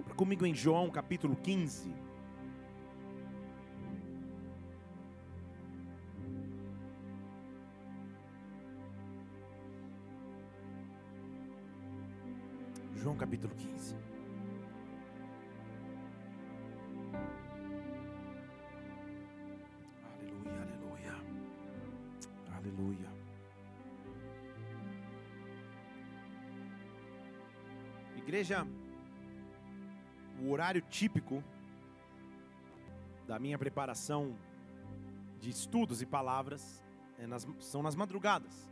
Abra comigo em João capítulo 15. João capítulo 15. Aleluia, aleluia. Aleluia. Igreja, horário típico da minha preparação de estudos e palavras é nas- são nas madrugadas.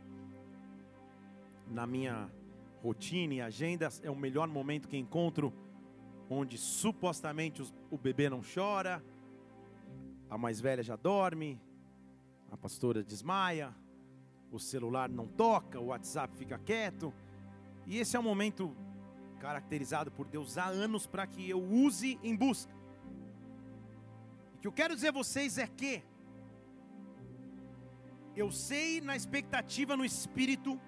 Na minha rotina e agenda é o melhor momento que encontro, onde supostamente os- o bebê não chora, a mais velha já dorme, a pastora desmaia, o celular não toca, o WhatsApp fica quieto. E esse é um momento caracterizado por Deus há anos para que eu use em busca. O que eu quero dizer a vocês é que eu sei na expectativa no espírito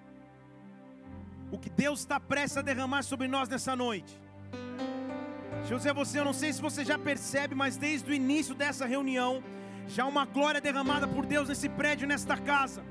o que Deus está prestes a derramar sobre nós nessa noite. Deixa eu dizer a você, eu não sei se você já percebe, mas desde o início dessa reunião, já uma glória derramada por Deus nesse prédio, nesta casa.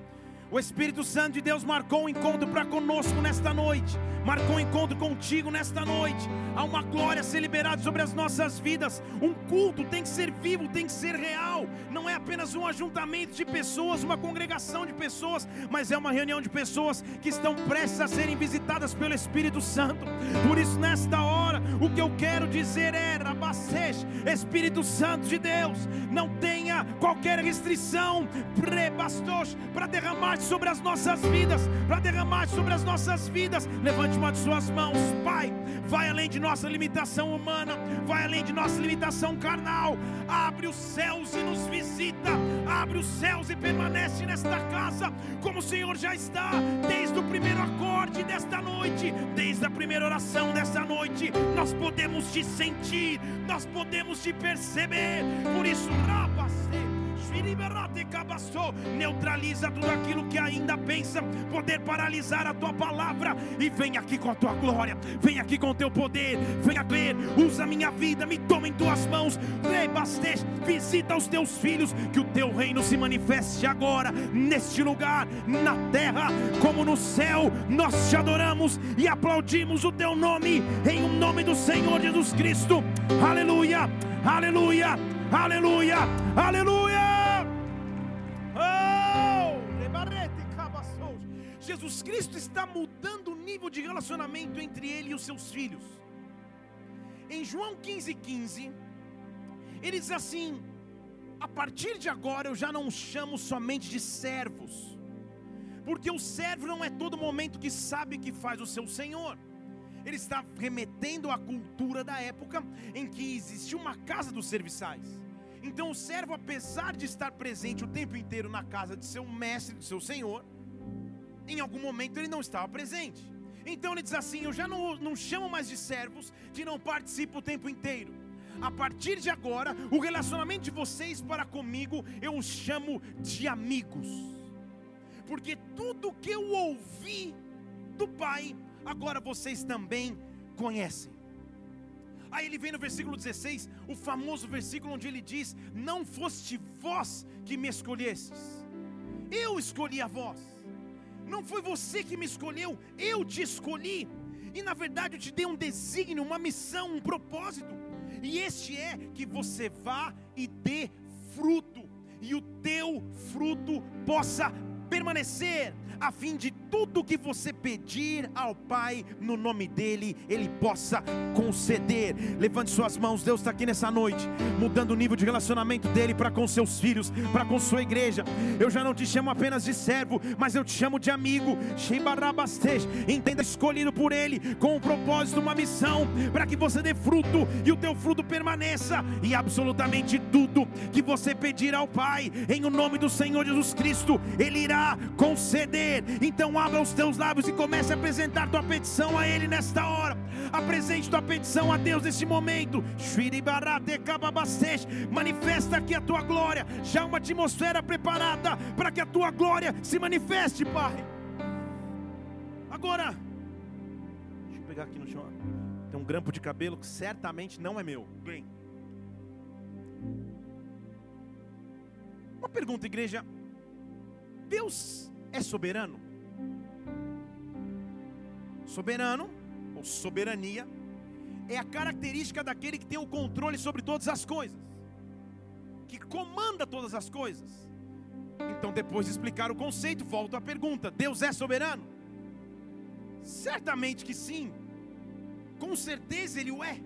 O Espírito Santo de Deus marcou um encontro para conosco nesta noite, marcou um encontro contigo nesta noite. Há uma glória a ser liberada sobre as nossas vidas. Um culto tem que ser vivo, tem que ser real. Não é apenas um ajuntamento de pessoas, uma congregação de pessoas, mas é uma reunião de pessoas que estão prestes a serem visitadas pelo Espírito Santo. Por isso, nesta hora, o que eu quero dizer é: Rabacete, Espírito Santo de Deus, não tenha qualquer restrição, prebastos, para derramar sobre as nossas vidas, para derramar sobre as nossas vidas. Levante uma de suas mãos, Pai. Vai além de nossa limitação humana, vai além de nossa limitação carnal. Abre os céus e nos visita, abre os céus e permanece nesta casa, como o Senhor já está, desde o primeiro acorde desta noite, desde a primeira oração desta noite. Nós podemos te sentir, nós podemos te perceber. Por isso, rapaste. Neutraliza tudo aquilo que ainda pensa. Poder paralisar a tua palavra. E vem aqui com a tua glória, vem aqui com o teu poder, venha ver, usa a minha vida, me toma em tuas mãos, rebastece, visita os teus filhos, que o teu reino se manifeste agora, neste lugar, na terra, como no céu, nós te adoramos e aplaudimos o teu nome, em o nome do Senhor Jesus Cristo, aleluia, aleluia, aleluia, aleluia. Jesus Cristo está mudando o nível de relacionamento entre ele e os seus filhos. Em João 15,15, 15, ele diz assim: A partir de agora eu já não os chamo somente de servos, porque o servo não é todo momento que sabe que faz o seu senhor. Ele está remetendo à cultura da época em que existia uma casa dos serviçais. Então o servo, apesar de estar presente o tempo inteiro na casa de seu mestre, de seu senhor, em algum momento ele não estava presente. Então ele diz assim: Eu já não, não chamo mais de servos que não participam o tempo inteiro. A partir de agora, o relacionamento de vocês para comigo eu os chamo de amigos, porque tudo que eu ouvi do Pai, agora vocês também conhecem. Aí ele vem no versículo 16, o famoso versículo onde ele diz: Não foste vós que me escolhestes, eu escolhi a vós. Não foi você que me escolheu, eu te escolhi. E na verdade eu te dei um desígnio, uma missão, um propósito. E este é que você vá e dê fruto, e o teu fruto possa permanecer, a fim de tudo que você pedir ao Pai no nome dEle, Ele possa conceder. Levante suas mãos, Deus está aqui nessa noite, mudando o nível de relacionamento dEle para com seus filhos, para com sua igreja. Eu já não te chamo apenas de servo, mas eu te chamo de amigo. Entenda, escolhido por Ele, com um propósito, uma missão, para que você dê fruto e o teu fruto permaneça, e absolutamente tudo que você pedir ao Pai, em o nome do Senhor Jesus Cristo, Ele irá conceder. Então abra os teus lábios e comece a apresentar tua petição a Ele nesta hora. Apresente tua petição a Deus neste momento. Manifesta aqui a tua glória. Já uma atmosfera preparada para que a tua glória se manifeste, Pai. Agora, deixa eu pegar aqui no chão. Tem um grampo de cabelo que certamente não é meu. Glenn. Uma pergunta, igreja. Deus é soberano? Soberano, ou soberania, é a característica daquele que tem o controle sobre todas as coisas, que comanda todas as coisas. Então, depois de explicar o conceito, volto à pergunta: Deus é soberano? Certamente que sim, com certeza ele o é.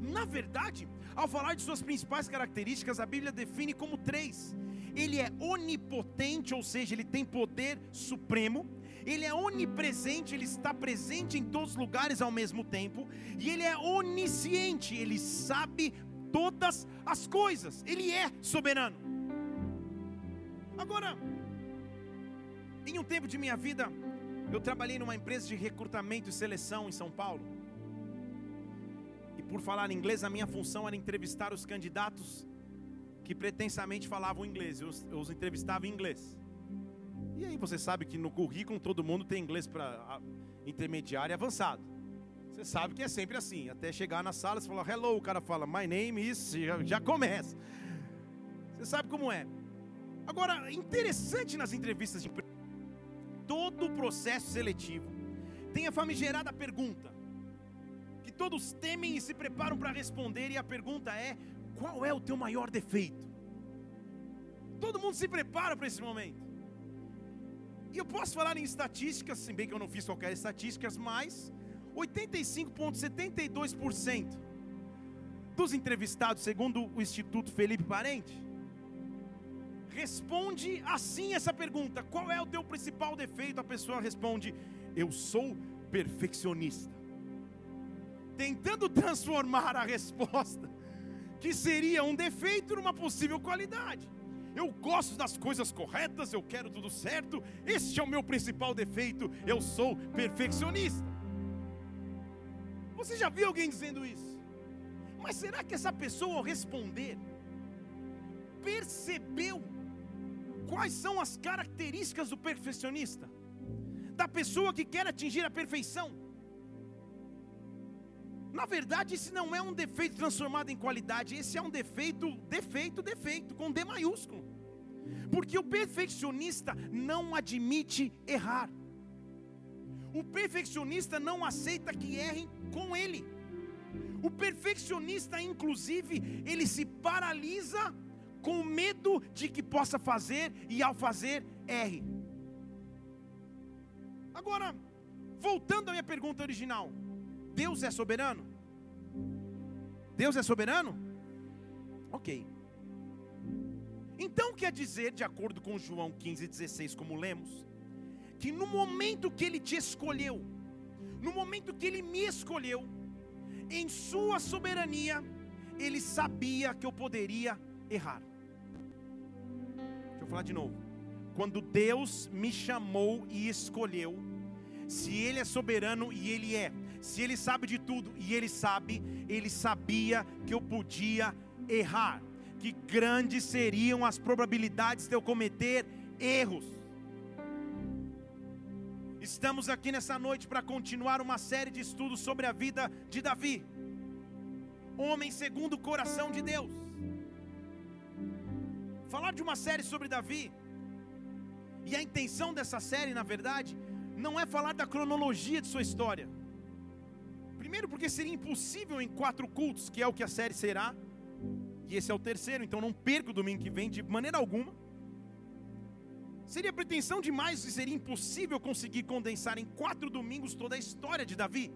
Na verdade, ao falar de suas principais características, a Bíblia define como três: ele é onipotente, ou seja, ele tem poder supremo. Ele é onipresente, ele está presente em todos os lugares ao mesmo tempo. E ele é onisciente, ele sabe todas as coisas. Ele é soberano. Agora, em um tempo de minha vida, eu trabalhei numa empresa de recrutamento e seleção em São Paulo. E por falar inglês, a minha função era entrevistar os candidatos que pretensamente falavam inglês. Eu, eu os entrevistava em inglês. E aí você sabe que no currículo todo mundo tem inglês para intermediário e avançado. Você sabe que é sempre assim. Até chegar na sala, você fala hello, o cara fala my name is, já, já começa. Você sabe como é. Agora, interessante nas entrevistas de todo o processo seletivo tem a famigerada pergunta que todos temem e se preparam para responder e a pergunta é: qual é o teu maior defeito? Todo mundo se prepara para esse momento. E eu posso falar em estatísticas, se bem que eu não fiz qualquer estatísticas, mas 85,72% dos entrevistados, segundo o Instituto Felipe Parente, responde assim essa pergunta: qual é o teu principal defeito? A pessoa responde: eu sou perfeccionista. Tentando transformar a resposta, que seria um defeito, numa possível qualidade. Eu gosto das coisas corretas, eu quero tudo certo. Este é o meu principal defeito. Eu sou perfeccionista. Você já viu alguém dizendo isso? Mas será que essa pessoa, ao responder, percebeu quais são as características do perfeccionista? Da pessoa que quer atingir a perfeição? Na verdade, esse não é um defeito transformado em qualidade, esse é um defeito, defeito, defeito, com D maiúsculo. Porque o perfeccionista não admite errar. O perfeccionista não aceita que errem com ele. O perfeccionista, inclusive, ele se paralisa com medo de que possa fazer e ao fazer erre. Agora, voltando à minha pergunta original, Deus é soberano? Deus é soberano? Ok. Então quer dizer, de acordo com João 15,16, como lemos, que no momento que Ele te escolheu, no momento que Ele me escolheu, em Sua soberania, Ele sabia que eu poderia errar. Deixa eu falar de novo. Quando Deus me chamou e escolheu, se Ele é soberano e Ele é, se Ele sabe de tudo e Ele sabe, Ele sabia que eu podia errar, que grandes seriam as probabilidades de eu cometer erros. Estamos aqui nessa noite para continuar uma série de estudos sobre a vida de Davi, homem segundo o coração de Deus. Falar de uma série sobre Davi, e a intenção dessa série, na verdade, não é falar da cronologia de sua história Primeiro, porque seria impossível em quatro cultos, que é o que a série será, e esse é o terceiro, então não perca o domingo que vem de maneira alguma. Seria pretensão demais e seria impossível conseguir condensar em quatro domingos toda a história de Davi,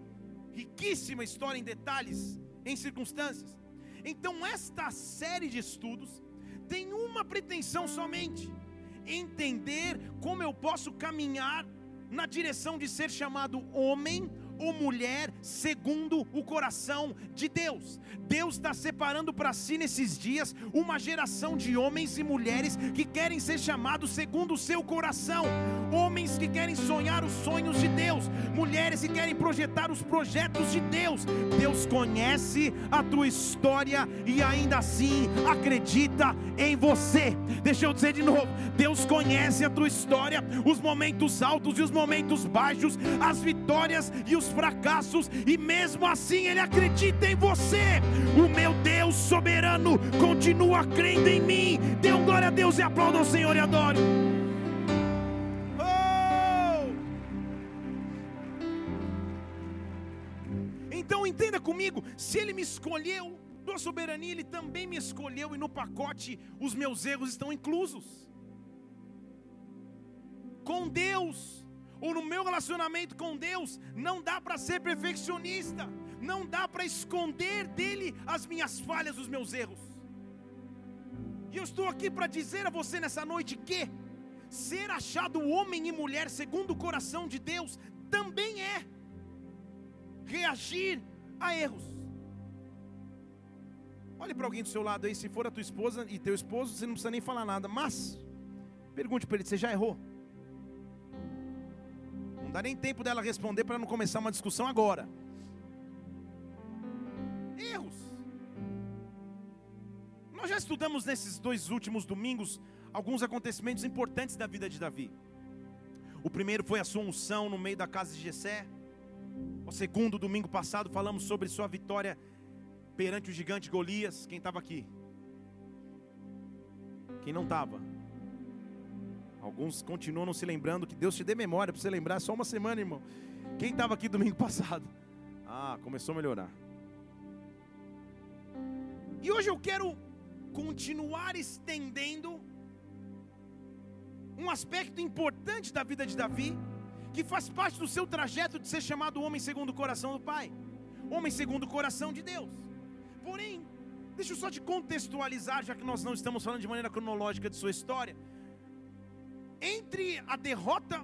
riquíssima história em detalhes, em circunstâncias. Então, esta série de estudos tem uma pretensão somente: entender como eu posso caminhar na direção de ser chamado homem ou mulher segundo o coração de Deus. Deus está separando para si nesses dias uma geração de homens e mulheres que querem ser chamados segundo o seu coração, homens que querem sonhar os sonhos de Deus, mulheres que querem projetar os projetos de Deus. Deus conhece a tua história e ainda assim acredita em você. Deixa eu dizer de novo: Deus conhece a tua história, os momentos altos e os momentos baixos, as vitórias e os seus fracassos e mesmo assim Ele acredita em você. O meu Deus soberano continua crendo em mim. Dê um glória a Deus e aplauda o Senhor e adore. Oh! Então entenda comigo: se Ele me escolheu, tua soberania, Ele também me escolheu, e no pacote os meus erros estão inclusos. Com Deus, ou no meu relacionamento com Deus, não dá para ser perfeccionista, não dá para esconder dele as minhas falhas, os meus erros. E eu estou aqui para dizer a você nessa noite que ser achado homem e mulher segundo o coração de Deus também é reagir a erros. Olhe para alguém do seu lado aí, se for a tua esposa e teu esposo, você não precisa nem falar nada, mas pergunte para ele: você já errou? Dá nem tempo dela responder para não começar uma discussão agora. Erros. Nós já estudamos nesses dois últimos domingos alguns acontecimentos importantes da vida de Davi. O primeiro foi a sua unção no meio da casa de Jessé. O segundo, domingo passado, falamos sobre sua vitória perante o gigante Golias. Quem estava aqui? Quem não estava? Alguns continuam não se lembrando. Que Deus te dê memória para você lembrar. Só uma semana, irmão. Quem estava aqui domingo passado? Ah, começou a melhorar. E hoje eu quero continuar estendendo um aspecto importante da vida de Davi, que faz parte do seu trajeto de ser chamado homem segundo o coração do Pai, homem segundo o coração de Deus. Porém, deixa eu só te contextualizar, já que nós não estamos falando de maneira cronológica de sua história. Entre a derrota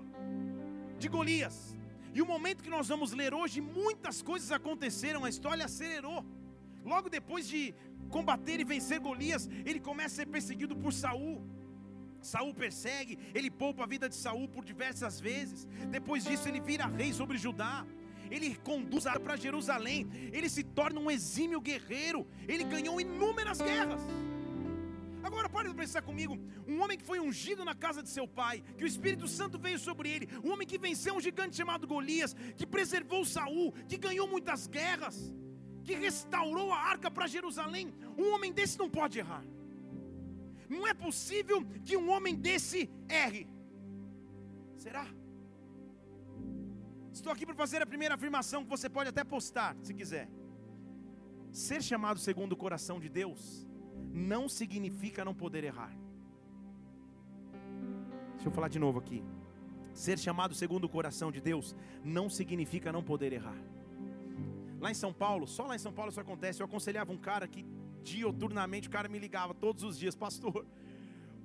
de Golias e o momento que nós vamos ler hoje, muitas coisas aconteceram, a história acelerou. Logo depois de combater e vencer Golias, ele começa a ser perseguido por Saul. Saul persegue, ele poupa a vida de Saul por diversas vezes. Depois disso, ele vira rei sobre Judá ele conduz para Jerusalém, ele se torna um exímio guerreiro, ele ganhou inúmeras guerras. Agora pare para pensar comigo, um homem que foi ungido na casa de seu pai, que o Espírito Santo veio sobre ele, um homem que venceu um gigante chamado Golias, que preservou Saul, que ganhou muitas guerras, que restaurou a arca para Jerusalém. Um homem desse não pode errar. Não é possível que um homem desse erre. Será? Estou aqui para fazer a primeira afirmação que você pode até postar, se quiser. Ser chamado segundo o coração de Deus não significa não poder errar. Deixa eu falar de novo aqui. Ser chamado segundo o coração de Deus não significa não poder errar. Lá em São Paulo, só lá em São Paulo isso acontece. Eu aconselhava um cara que dioturnamente o cara me ligava todos os dias, pastor.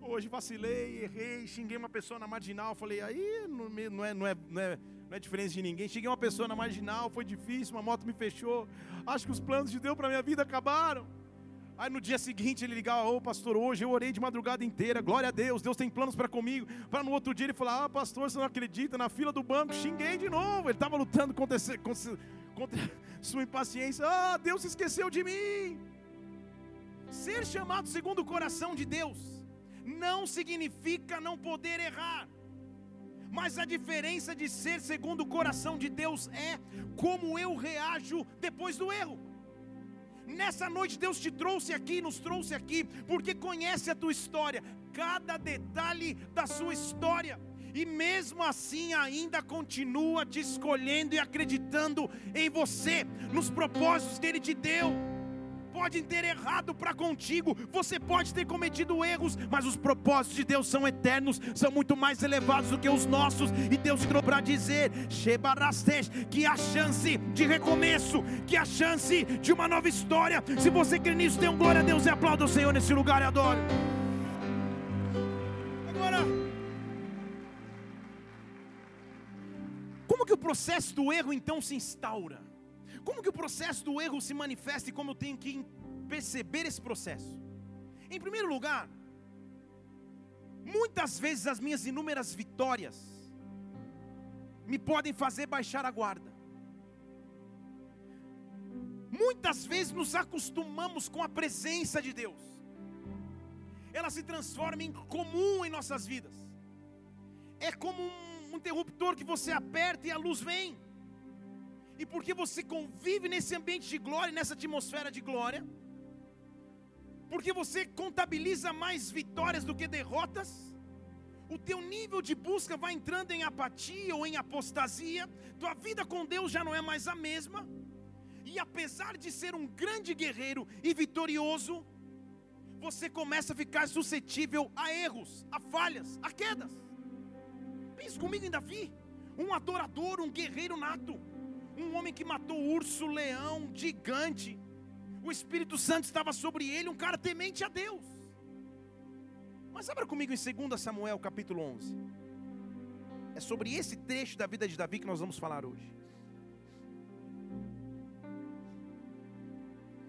Hoje vacilei, errei, xinguei uma pessoa na marginal. Falei, aí não, não, é, não, é, não, é, não é diferença de ninguém. Cheguei uma pessoa na marginal, foi difícil, uma moto me fechou. Acho que os planos de Deus para minha vida acabaram. Aí no dia seguinte ele ligava, ô oh, pastor, hoje eu orei de madrugada inteira, glória a Deus, Deus tem planos para comigo. Para no outro dia ele falar, ah pastor, você não acredita, na fila do banco, xinguei de novo. Ele estava lutando contra, contra, contra sua impaciência, ah, Deus esqueceu de mim. Ser chamado segundo o coração de Deus não significa não poder errar. Mas a diferença de ser segundo o coração de Deus é como eu reajo depois do erro. Nessa noite Deus te trouxe aqui, nos trouxe aqui, porque conhece a tua história, cada detalhe da sua história. E mesmo assim ainda continua te escolhendo e acreditando em você, nos propósitos que Ele te deu podem ter errado para contigo, você pode ter cometido erros, mas os propósitos de Deus são eternos, são muito mais elevados do que os nossos. E Deus trouxe para dizer, que a chance de recomeço, que a chance de uma nova história. Se você crê nisso, dê um glória a Deus e aplauda o Senhor nesse lugar e adore. Agora, como que o processo do erro então se instaura? Como que o processo do erro se manifesta e como eu tenho que perceber esse processo? Em primeiro lugar, muitas vezes as minhas inúmeras vitórias me podem fazer baixar a guarda. Muitas vezes nos acostumamos com a presença de Deus, ela se transforma em comum em nossas vidas, é como um interruptor que você aperta e a luz vem. E porque você convive nesse ambiente de glória, nessa atmosfera de glória, porque você contabiliza mais vitórias do que derrotas, o teu nível de busca vai entrando em apatia ou em apostasia, tua vida com Deus já não é mais a mesma, e apesar de ser um grande guerreiro e vitorioso, você começa a ficar suscetível a erros, a falhas, a quedas. Pense comigo em Davi, um adorador, um guerreiro nato, um homem que matou urso, leão, gigante. O Espírito Santo estava sobre ele, um cara temente a Deus. Mas abra comigo em 2 Samuel capítulo 11. É sobre esse trecho da vida de Davi que nós vamos falar hoje.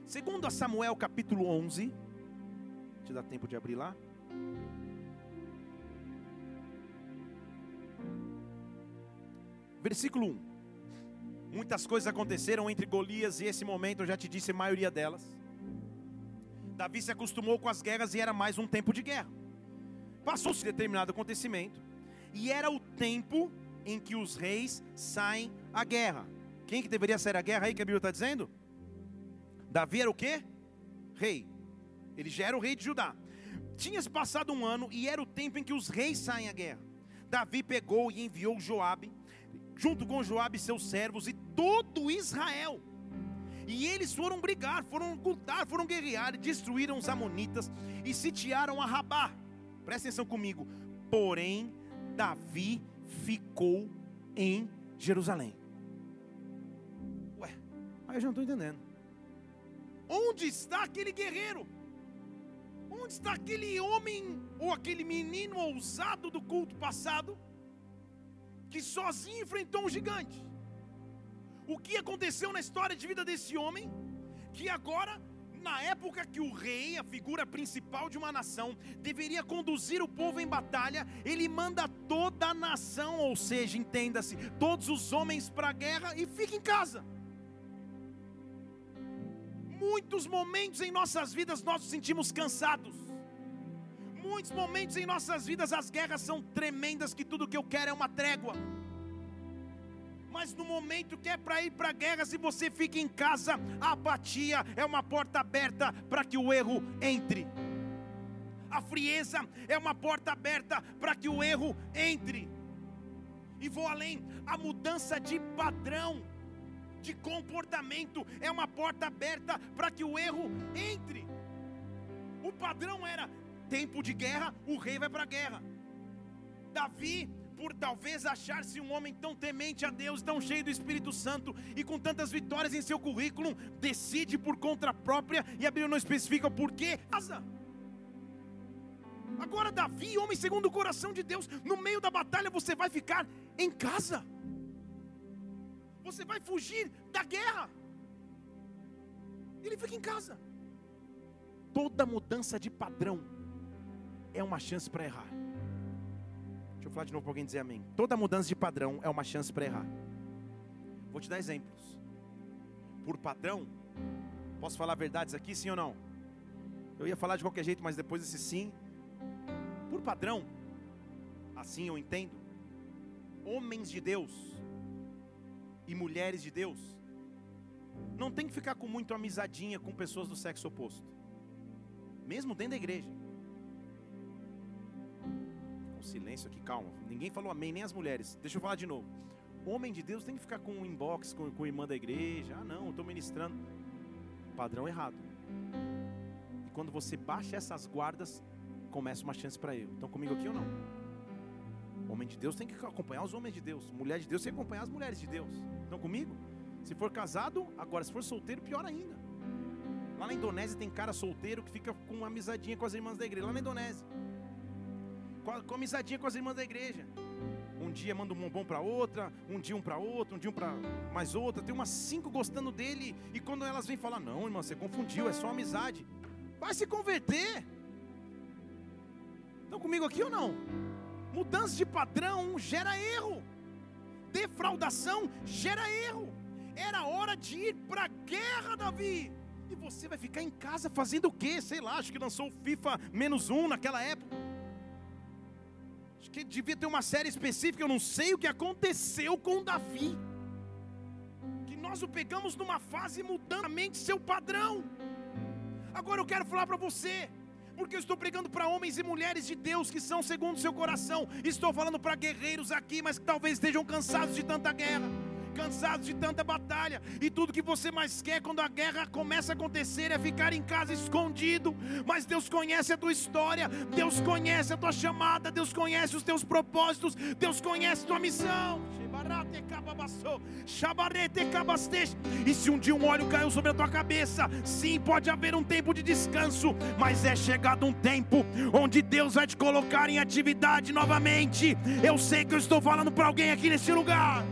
2 Samuel capítulo 11. Te dá tempo de abrir lá? Versículo 1. Muitas coisas aconteceram entre Golias e esse momento, eu já te disse a maioria delas. Davi se acostumou com as guerras e era mais um tempo de guerra. Passou-se determinado acontecimento, e era o tempo em que os reis saem à guerra. Quem que deveria sair à guerra aí que a Bíblia está dizendo? Davi era o quê? Rei. Ele já era o rei de Judá. Tinha se passado um ano e era o tempo em que os reis saem à guerra. Davi pegou e enviou Joabe, junto com Joabe e seus servos e todo Israel. E eles foram brigar, foram lutar, foram guerrear e destruíram os amonitas e sitiaram a Rabá. Presta atenção comigo. Porém, Davi ficou em Jerusalém. Ué, aí eu já não estou entendendo. Onde está aquele guerreiro? Onde está aquele homem ou aquele menino ousado do culto passado que sozinho enfrentou um gigante? O que aconteceu na história de vida desse homem que agora na época que o rei, a figura principal de uma nação, deveria conduzir o povo em batalha, ele manda toda a nação, ou seja, entenda-se, todos os homens para a guerra e fica em casa. Muitos momentos em nossas vidas nós nos sentimos cansados. Muitos momentos em nossas vidas as guerras são tremendas que tudo que eu quero é uma trégua. Mas no momento que é para ir para a guerra, se você fica em casa, a apatia é uma porta aberta para que o erro entre. A frieza é uma porta aberta para que o erro entre. E vou além, a mudança de padrão, de comportamento, é uma porta aberta para que o erro entre. O padrão era tempo de guerra, o rei vai para a guerra. Davi por talvez achar-se um homem tão temente a Deus, tão cheio do Espírito Santo e com tantas vitórias em seu currículo, decide por conta própria e a Bíblia não especifica por quê. Agora, Davi, homem segundo o coração de Deus, no meio da batalha você vai ficar em casa, você vai fugir da guerra, ele fica em casa. Toda mudança de padrão é uma chance para errar. Deixa eu falar de novo para alguém dizer amém. Toda mudança de padrão é uma chance para errar. Vou te dar exemplos. Por padrão, posso falar verdades aqui, sim ou não? Eu ia falar de qualquer jeito, mas depois desse sim. Por padrão, assim eu entendo. Homens de Deus e mulheres de Deus não tem que ficar com muito amizadinha com pessoas do sexo oposto, mesmo dentro da igreja silêncio aqui, calma. Ninguém falou amém, nem as mulheres. Deixa eu falar de novo. O homem de Deus tem que ficar com um inbox com, com a irmã da igreja. Ah, não, estou ministrando. Padrão errado. E quando você baixa essas guardas, começa uma chance para eu. Estão comigo aqui ou não? O homem de Deus tem que acompanhar os homens de Deus. Mulher de Deus tem que acompanhar as mulheres de Deus. Estão comigo? Se for casado, agora se for solteiro, pior ainda. Lá na Indonésia tem cara solteiro que fica com uma amizadinha com as irmãs da igreja. Lá na Indonésia com amizadinha com as irmãs da igreja. Um dia manda um bombom para outra, um dia um para outro, um dia um para mais outra. Tem umas cinco gostando dele. E quando elas vêm falar, não, irmã, você confundiu, é só amizade. Vai se converter. Estão comigo aqui ou não? Mudança de padrão gera erro. Defraudação gera erro. Era hora de ir para a guerra, Davi. E você vai ficar em casa fazendo o quê? Sei lá, acho que lançou o FIFA menos um naquela época que devia ter uma série específica, eu não sei o que aconteceu com Davi. Que nós o pegamos numa fase mudando a mente seu padrão. Agora eu quero falar para você, porque eu estou pregando para homens e mulheres de Deus que são segundo seu coração. Estou falando para guerreiros aqui, mas que talvez estejam cansados de tanta guerra cansados de tanta batalha, e tudo que você mais quer quando a guerra começa a acontecer é ficar em casa escondido. Mas Deus conhece a tua história, Deus conhece a tua chamada, Deus conhece os teus propósitos, Deus conhece a tua missão. E se um dia um óleo caiu sobre a tua cabeça, sim, pode haver um tempo de descanso, mas é chegado um tempo onde Deus vai te colocar em atividade novamente. Eu sei que eu estou falando para alguém aqui nesse lugar.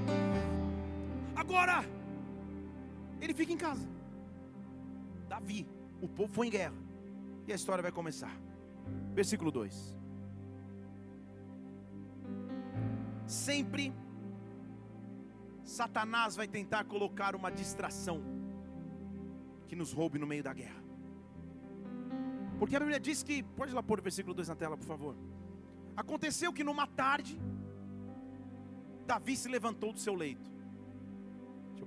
Agora, ele fica em casa. Davi, o povo foi em guerra. E a história vai começar. Versículo 2. Sempre Satanás vai tentar colocar uma distração que nos roube no meio da guerra. Porque a Bíblia diz que, pode lá pôr o versículo 2 na tela, por favor. Aconteceu que numa tarde, Davi se levantou do seu leito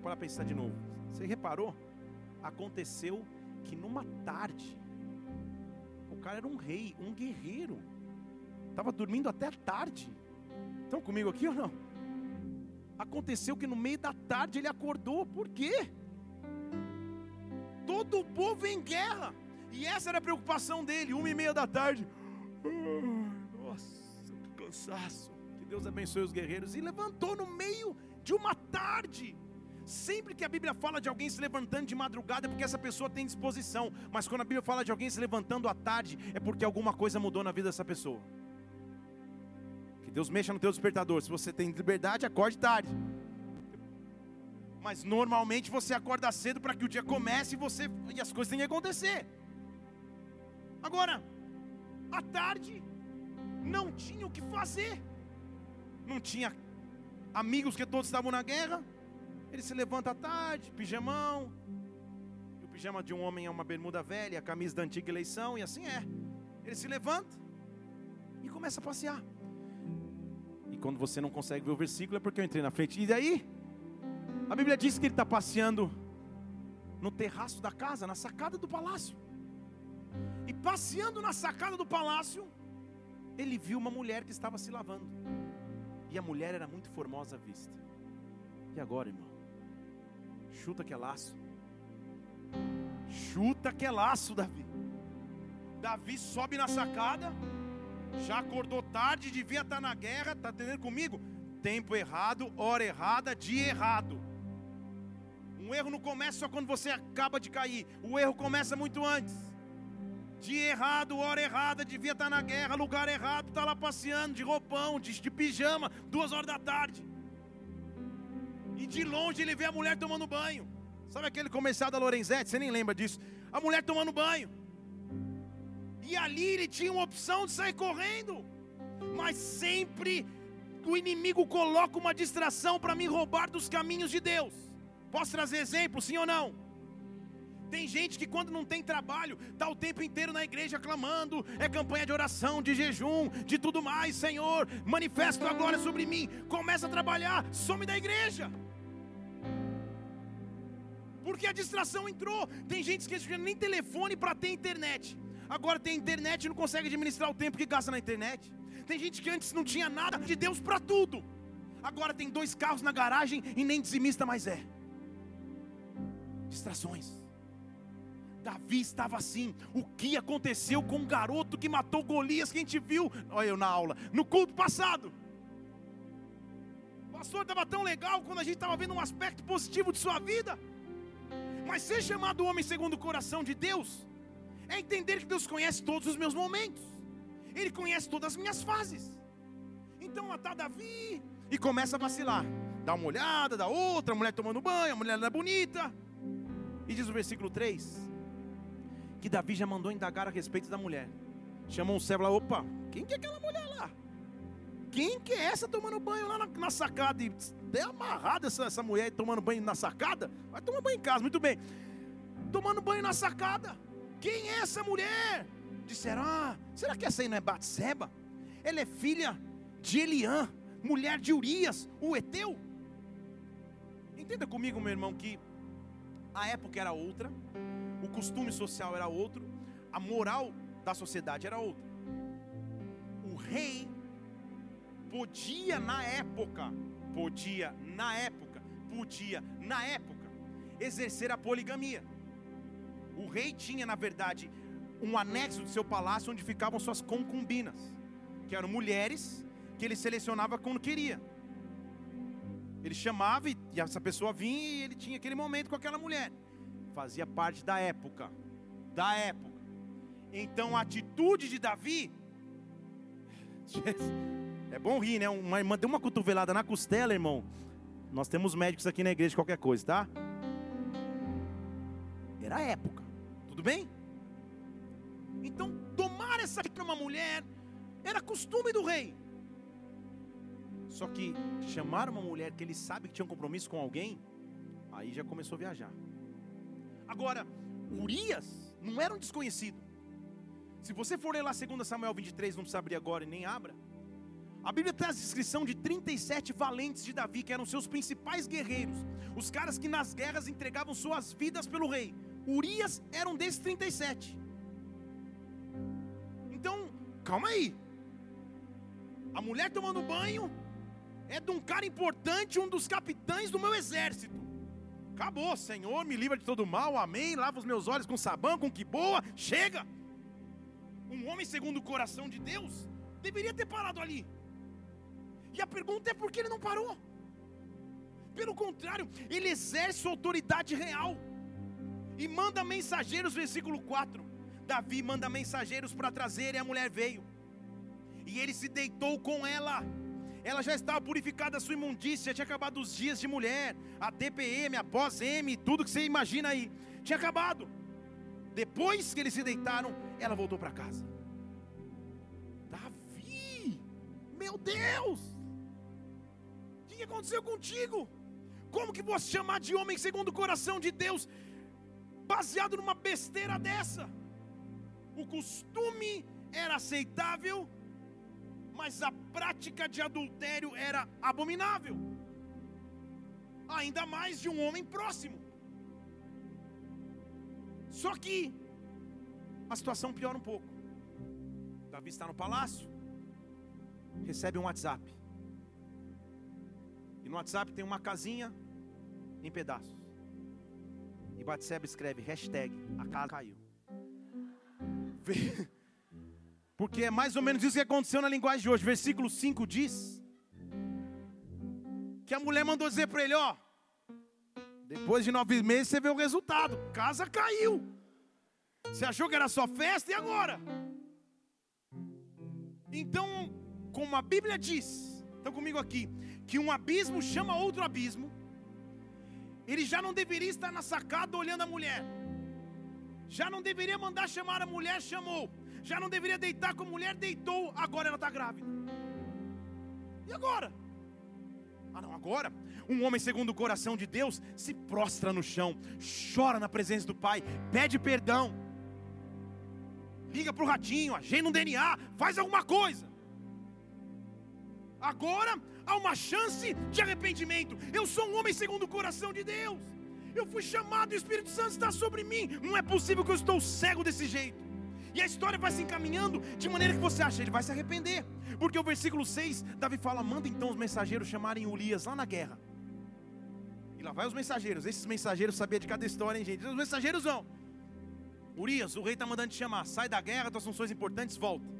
para pensar de novo. Você reparou? Aconteceu que numa tarde, o cara era um rei, um guerreiro, estava dormindo até tarde. Estão comigo aqui ou não? Aconteceu que no meio da tarde ele acordou, por quê? Todo o povo em guerra, e essa era a preocupação dele, uma e meia da tarde. Nossa, que cansaço. Que Deus abençoe os guerreiros. E levantou no meio de uma tarde. Sempre que a Bíblia fala de alguém se levantando de madrugada é porque essa pessoa tem disposição. Mas quando a Bíblia fala de alguém se levantando à tarde, é porque alguma coisa mudou na vida dessa pessoa. Que Deus mexa no teu despertador. Se você tem liberdade, acorde tarde. Mas normalmente você acorda cedo para que o dia comece e você e as coisas têm que acontecer. Agora, à tarde não tinha o que fazer. Não tinha amigos que todos estavam na guerra ele se levanta à tarde, pijamão. E o pijama de um homem é uma bermuda velha, a camisa da antiga eleição, e assim é. Ele se levanta e começa a passear. E quando você não consegue ver o versículo é porque eu entrei na frente. E daí? A Bíblia diz que ele está passeando no terraço da casa, na sacada do palácio. E passeando na sacada do palácio, ele viu uma mulher que estava se lavando. E a mulher era muito formosa à vista. E agora, irmão? Chuta que é laço. Chuta que é laço, Davi. Davi sobe na sacada. Já acordou tarde, devia estar na guerra. Está entendendo comigo? Tempo errado, hora errada, dia errado. Um erro não começa só quando você acaba de cair. O erro começa muito antes. Dia errado, hora errada, devia estar na guerra, lugar errado, está lá passeando de roupão, de, de pijama, duas horas da tarde. E de longe ele vê a mulher tomando banho. Sabe aquele comercial da Lorenzetti? Você nem lembra disso. A mulher tomando banho. E ali ele tinha uma opção de sair correndo. Mas sempre o inimigo coloca uma distração para me roubar dos caminhos de Deus. Posso trazer exemplo, sim ou não? Tem gente que quando não tem trabalho, está o tempo inteiro na igreja clamando, é campanha de oração, de jejum, de tudo mais, Senhor, manifesta a glória sobre mim. Começa a trabalhar, some da igreja porque a distração entrou. Tem gente que nem telefone para ter internet. Agora tem internet e não consegue administrar o tempo que gasta na internet. Tem gente que antes não tinha nada de Deus para tudo. Agora tem dois carros na garagem e nem dizimista mais é. Distrações. Davi estava assim. O que aconteceu com o garoto que matou Golias que a gente viu? Olha eu na aula, no culto passado. O pastor estava tão legal quando a gente estava vendo um aspecto positivo de sua vida. Mas ser chamado homem segundo o coração de Deus é entender que Deus conhece todos os meus momentos. Ele conhece todas as minhas fases. Então lá está Davi e começa a vacilar. Dá uma olhada, dá outra, a mulher tomando banho, a mulher é bonita. E diz o versículo 3 que Davi já mandou indagar a respeito da mulher. Chamou um servo lá, opa, quem que é aquela mulher lá? Quem que é essa tomando banho lá na, na sacada? E até amarrada essa, essa mulher tomando banho na sacada. Vai tomar banho em casa, muito bem. Tomando banho na sacada. Quem é essa mulher? Disseram, ah, será que essa aí não é Batseba? Ela é filha de Eliã, mulher de Urias, o Eteu. Entenda comigo, meu irmão, que a época era outra, o costume social era outro, a moral da sociedade era outra. O rei podia na época, podia na época, podia na época exercer a poligamia. O rei tinha, na verdade, um anexo do seu palácio onde ficavam suas concubinas, que eram mulheres que ele selecionava quando queria. Ele chamava e essa pessoa vinha e ele tinha aquele momento com aquela mulher. Fazia parte da época. Da época. Então a atitude de Davi. É bom rir, né? Uma irmã deu uma cotovelada na costela, irmão. Nós temos médicos aqui na igreja, qualquer coisa, tá? Era a época. Tudo bem? Então, tomar essa para uma mulher era costume do rei. Só que chamar uma mulher que ele sabe que tinha um compromisso com alguém, aí já começou a viajar. Agora, Urias não era um desconhecido. Se você for ler lá 2 Samuel 23, não precisa abrir agora e nem abra. A Bíblia traz a descrição de 37 valentes de Davi, que eram seus principais guerreiros, os caras que nas guerras entregavam suas vidas pelo rei. Urias era um desses 37. Então, calma aí. A mulher tomando banho, é de um cara importante, um dos capitães do meu exército. Acabou, Senhor, me livra de todo mal, amém. Lava os meus olhos com sabão, com que boa, chega. Um homem segundo o coração de Deus deveria ter parado ali. E a pergunta é por que ele não parou? Pelo contrário, ele exerce autoridade real e manda mensageiros, versículo 4. Davi manda mensageiros para trazer e a mulher veio. E ele se deitou com ela ela já estava purificada da sua imundícia, tinha acabado os dias de mulher, a TPM, a pós-M, tudo que você imagina aí, tinha acabado. Depois que eles se deitaram, ela voltou para casa. Davi, meu Deus, aconteceu contigo? Como que você chamar de homem segundo o coração de Deus, baseado numa besteira dessa? O costume era aceitável, mas a prática de adultério era abominável, ainda mais de um homem próximo. Só que a situação piora um pouco. Davi está no palácio, recebe um WhatsApp. E no WhatsApp tem uma casinha em pedaços. E Batseba escreve hashtag a casa caiu. Porque é mais ou menos isso que aconteceu na linguagem de hoje. Versículo 5 diz que a mulher mandou dizer para ele: Ó, depois de nove meses você vê o resultado. Casa caiu. Você achou que era só festa e agora? Então, como a Bíblia diz, estão comigo aqui, que um abismo chama outro abismo, ele já não deveria estar na sacada olhando a mulher, já não deveria mandar chamar a mulher, chamou já não deveria deitar com a mulher, deitou, agora ela está grávida. E agora? Ah, não, agora, um homem segundo o coração de Deus se prostra no chão, chora na presença do Pai, pede perdão, liga para o ratinho, agenda um DNA, faz alguma coisa. Agora há uma chance de arrependimento. Eu sou um homem segundo o coração de Deus. Eu fui chamado, o Espírito Santo está sobre mim. Não é possível que eu estou cego desse jeito. E a história vai se encaminhando de maneira que você acha, ele vai se arrepender. Porque o versículo 6, Davi fala: manda então os mensageiros chamarem Urias lá na guerra. E lá vai os mensageiros. Esses mensageiros sabiam de cada história, hein, gente? Os mensageiros vão. Urias, o rei está mandando te chamar. Sai da guerra, tuas funções importantes, volta.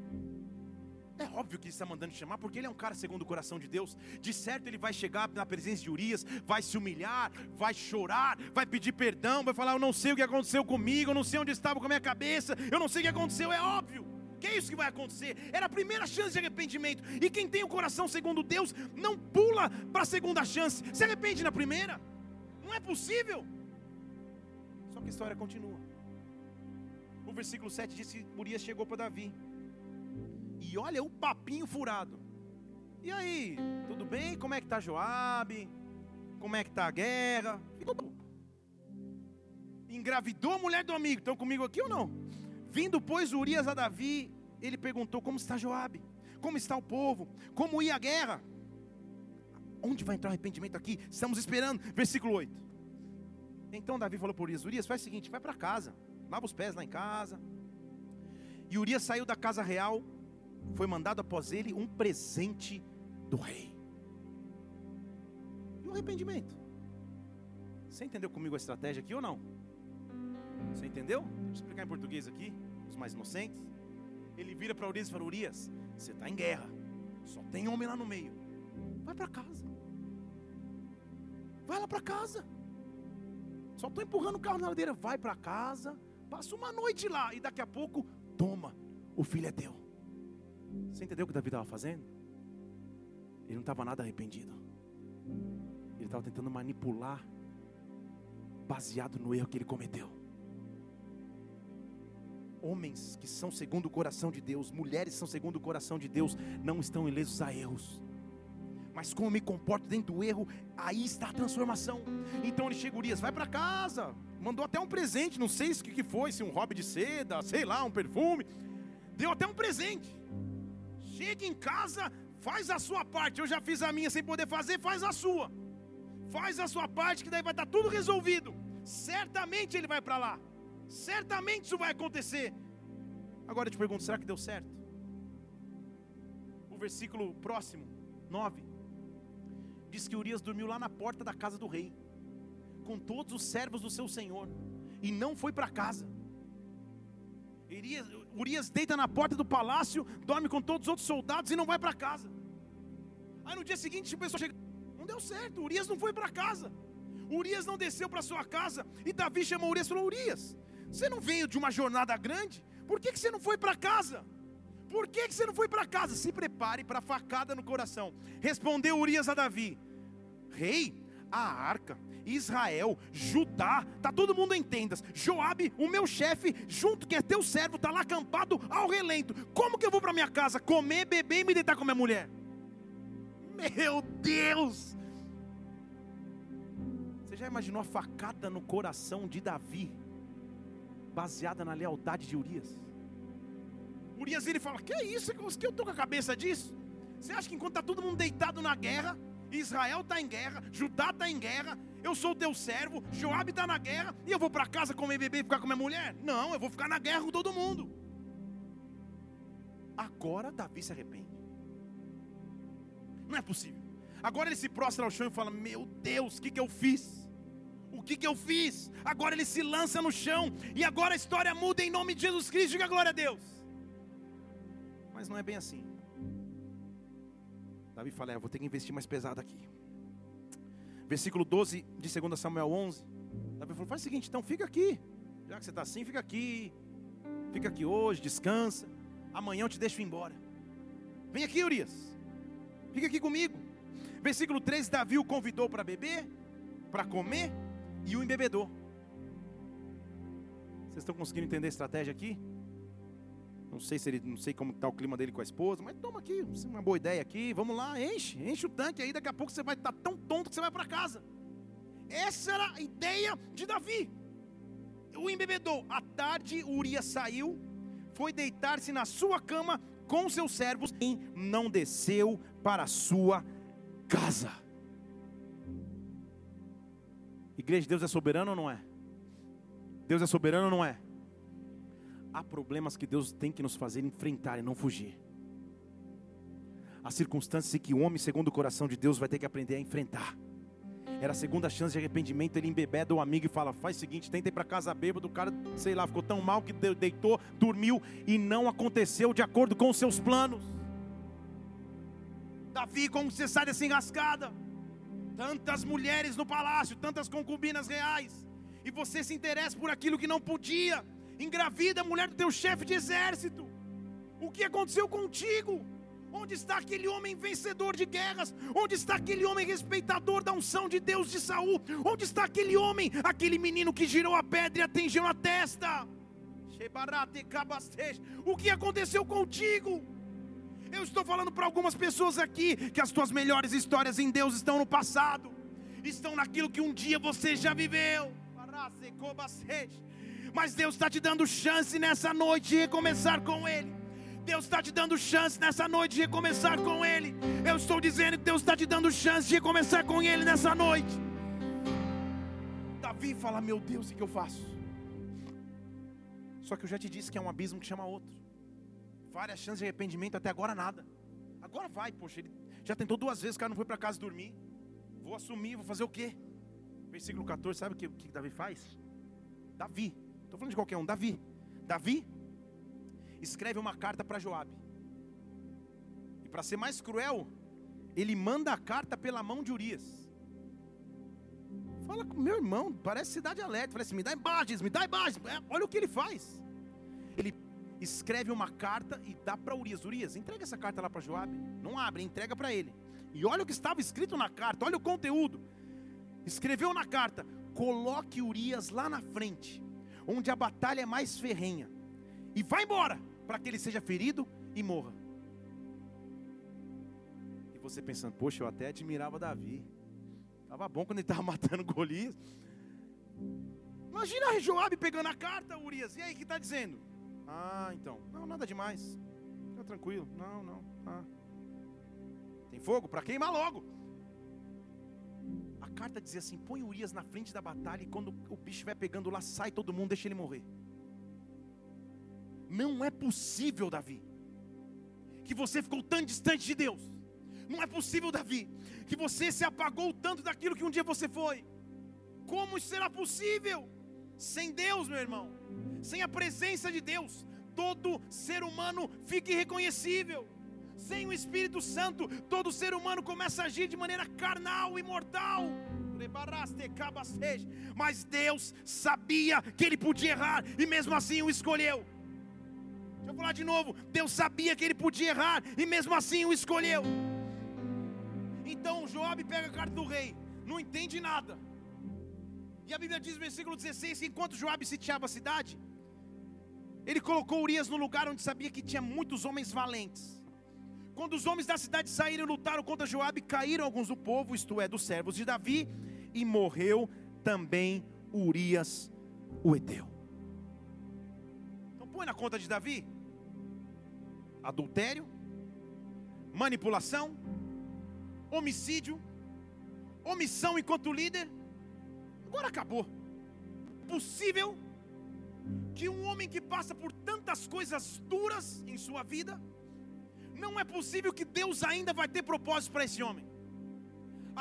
É óbvio que ele está mandando chamar, porque ele é um cara segundo o coração de Deus. De certo, ele vai chegar na presença de Urias, vai se humilhar, vai chorar, vai pedir perdão, vai falar: Eu não sei o que aconteceu comigo, eu não sei onde estava com a minha cabeça, eu não sei o que aconteceu. É óbvio que é isso que vai acontecer. Era a primeira chance de arrependimento. E quem tem o coração segundo Deus, não pula para a segunda chance, se arrepende na primeira. Não é possível. Só que a história continua. O versículo 7 diz que Urias chegou para Davi. E olha o papinho furado. E aí, tudo bem? Como é que tá Joabe? Como é que tá a guerra? Engravidou a mulher do amigo. Estão comigo aqui ou não? Vindo, pois, Urias a Davi, ele perguntou: Como está Joabe? Como está o povo? Como ia a guerra? Onde vai entrar o arrependimento aqui? Estamos esperando. Versículo 8. Então Davi falou para Urias: Urias, faz o seguinte, vai para casa, lava os pés lá em casa. E Urias saiu da casa real, foi mandado após ele um presente do rei. E o arrependimento? Você entendeu comigo a estratégia aqui ou não? Você entendeu? Vou explicar em português aqui, os mais inocentes. Ele vira para Urias e fala: Urias, você está em guerra, só tem homem lá no meio. Vai para casa. Vai lá para casa. Só estou empurrando o carro na ladeira. Vai para casa, passa uma noite lá e daqui a pouco, toma, o filho é teu. Você entendeu o que Davi estava fazendo? Ele não estava nada arrependido. Ele estava tentando manipular, baseado no erro que ele cometeu. Homens que são segundo o coração de Deus, mulheres que são segundo o coração de Deus, não estão ilesos a erros mas como me comporto dentro do erro, aí está a transformação. Então ele chega, Urias, vai para casa, mandou até um presente, não sei o que foi, se um hobby de seda, sei lá, um perfume, deu até um presente. Chega em casa, faz a sua parte. Eu já fiz a minha sem poder fazer, faz a sua. Faz a sua parte, que daí vai estar tudo resolvido. Certamente ele vai para lá. Certamente isso vai acontecer. Agora eu te pergunto, será que deu certo? O versículo próximo, 9 diz que Urias dormiu lá na porta da casa do rei, com todos os servos do seu senhor, e não foi para casa. Urias, Urias deita na porta do palácio, dorme com todos os outros soldados e não vai para casa. Aí no dia seguinte o pessoal chega, não deu certo, Urias não foi para casa. Urias não desceu para sua casa. E Davi chamou Urias e falou: Urias, você não veio de uma jornada grande? Por que, que você não foi para casa? Por que, que você não foi para casa? Se prepare para a facada no coração. Respondeu Urias a Davi: Rei, a arca, Israel, Judá, tá todo mundo em tendas. Joabe, o meu chefe, junto que é teu servo, tá lá acampado ao relento. Como que eu vou para minha casa comer, beber e me deitar com minha mulher? Meu Deus! Você já imaginou a facada no coração de Davi, baseada na lealdade de Urias? Urias ele fala: Que é isso? Que eu estou com a cabeça disso? Você acha que enquanto está todo mundo deitado na guerra, Israel está em guerra, Judá está em guerra, eu sou teu servo, Joabe está na guerra, e eu vou para casa comer bebê e ficar com minha mulher? Não, eu vou ficar na guerra com todo mundo. Agora Davi se arrepende. Não é possível. Agora ele se prostra ao chão e fala: Meu Deus, o que, que eu fiz? O que, que eu fiz? Agora ele se lança no chão, e agora a história muda em nome de Jesus Cristo. Diga glória a Deus. Mas não é bem assim. Davi fala: é, vou ter que investir mais pesado aqui. Versículo 12 de 2 Samuel 11. Davi falou: faz o seguinte, então fica aqui. Já que você está assim, fica aqui. Fica aqui hoje, descansa. Amanhã eu te deixo ir embora. Vem aqui, Urias. Fica aqui comigo. Versículo 13: Davi o convidou para beber, para comer e o embebedou. Vocês estão conseguindo entender a estratégia aqui? Não sei se ele, não sei como está o clima dele com a esposa, mas toma aqui, uma boa ideia aqui, vamos lá, enche, enche o tanque aí, daqui a pouco você vai estar tá tão tonto que você vai para casa. Essa era a ideia de Davi. O embebedou. À tarde, Urias saiu, foi deitar-se na sua cama com seus servos e não desceu para a sua casa. Igreja de Deus é soberano ou não é? Deus é soberano ou não é? Há problemas que Deus tem que nos fazer enfrentar e não fugir. Há circunstâncias que o homem, segundo o coração de Deus, vai ter que aprender a enfrentar. Era a segunda chance de arrependimento, ele embebeda o amigo e fala: faz o seguinte, tenta ir para casa bêbado, o cara, sei lá, ficou tão mal que deitou, dormiu e não aconteceu de acordo com os seus planos. Davi, como você sai dessa enrascada? Tantas mulheres no palácio, tantas concubinas reais, e você se interessa por aquilo que não podia engravida a mulher do teu chefe de exército. O que aconteceu contigo? Onde está aquele homem vencedor de guerras? Onde está aquele homem respeitador da unção de Deus de Saul? Onde está aquele homem, aquele menino que girou a pedra e atingiu na testa? O que aconteceu contigo? Eu estou falando para algumas pessoas aqui que as tuas melhores histórias em Deus estão no passado, estão naquilo que um dia você já viveu. Mas Deus está te dando chance nessa noite de recomeçar com Ele. Deus está te dando chance nessa noite de recomeçar com Ele. Eu estou dizendo que Deus está te dando chance de recomeçar com Ele nessa noite. Davi fala: Meu Deus, o que eu faço? Só que eu já te disse que é um abismo que chama outro. Várias chances de arrependimento, até agora nada. Agora vai, poxa, ele já tentou duas vezes, o cara não foi para casa dormir. Vou assumir, vou fazer o quê? Versículo 14, sabe o que, que Davi faz? Davi, estou falando de qualquer um, Davi. Davi escreve uma carta para Joabe. E para ser mais cruel, ele manda a carta pela mão de Urias. Fala com meu irmão, parece cidade alerta. Fala assim: me dá imagens, me dá imagens. É, olha o que ele faz. Ele escreve uma carta e dá para Urias. Urias, entrega essa carta lá para Joabe. Não abre, entrega para ele. E olha o que estava escrito na carta, olha o conteúdo. Escreveu na carta: coloque Urias lá na frente, onde a batalha é mais ferrenha, e vá embora, para que ele seja ferido e morra. E você pensando, poxa, eu até admirava Davi. Estava bom quando ele estava matando Golias. Imagina Joabe pegando a carta, Urias. E aí, o que está dizendo? Ah, então. Não, nada demais. Fica tranquilo. Não, não. Ah. Tem fogo? Para queimar logo. A carta dizia assim: põe Urias na frente da batalha e quando o bicho estiver pegando lá, sai todo mundo, deixa ele morrer. Não é possível, Davi, que você ficou tão distante de Deus não é possível, Davi, que você se apagou tanto daquilo que um dia você foi. Como será possível? Sem Deus, meu irmão, sem a presença de Deus, todo ser humano fica irreconhecível. Sem o Espírito Santo, todo ser humano começa a agir de maneira carnal e mortal. Mas Deus sabia que ele podia errar e mesmo assim o escolheu. Deixa eu falar de novo. Deus sabia que ele podia errar e mesmo assim o escolheu. Então Joab pega a carta do rei, não entende nada. E a Bíblia diz no versículo 16 que enquanto Joab sitiava a cidade, ele colocou Urias no lugar onde sabia que tinha muitos homens valentes. Quando os homens da cidade saíram e lutaram contra Joabe, caíram alguns do povo, isto é, dos servos de Davi, e morreu também Urias, o Eteu. Então põe na conta de Davi adultério, manipulação, homicídio, omissão enquanto líder. Agora acabou. Possível que um homem que passa por tantas coisas duras em sua vida, não é possível que Deus ainda vai ter propósito para esse homem.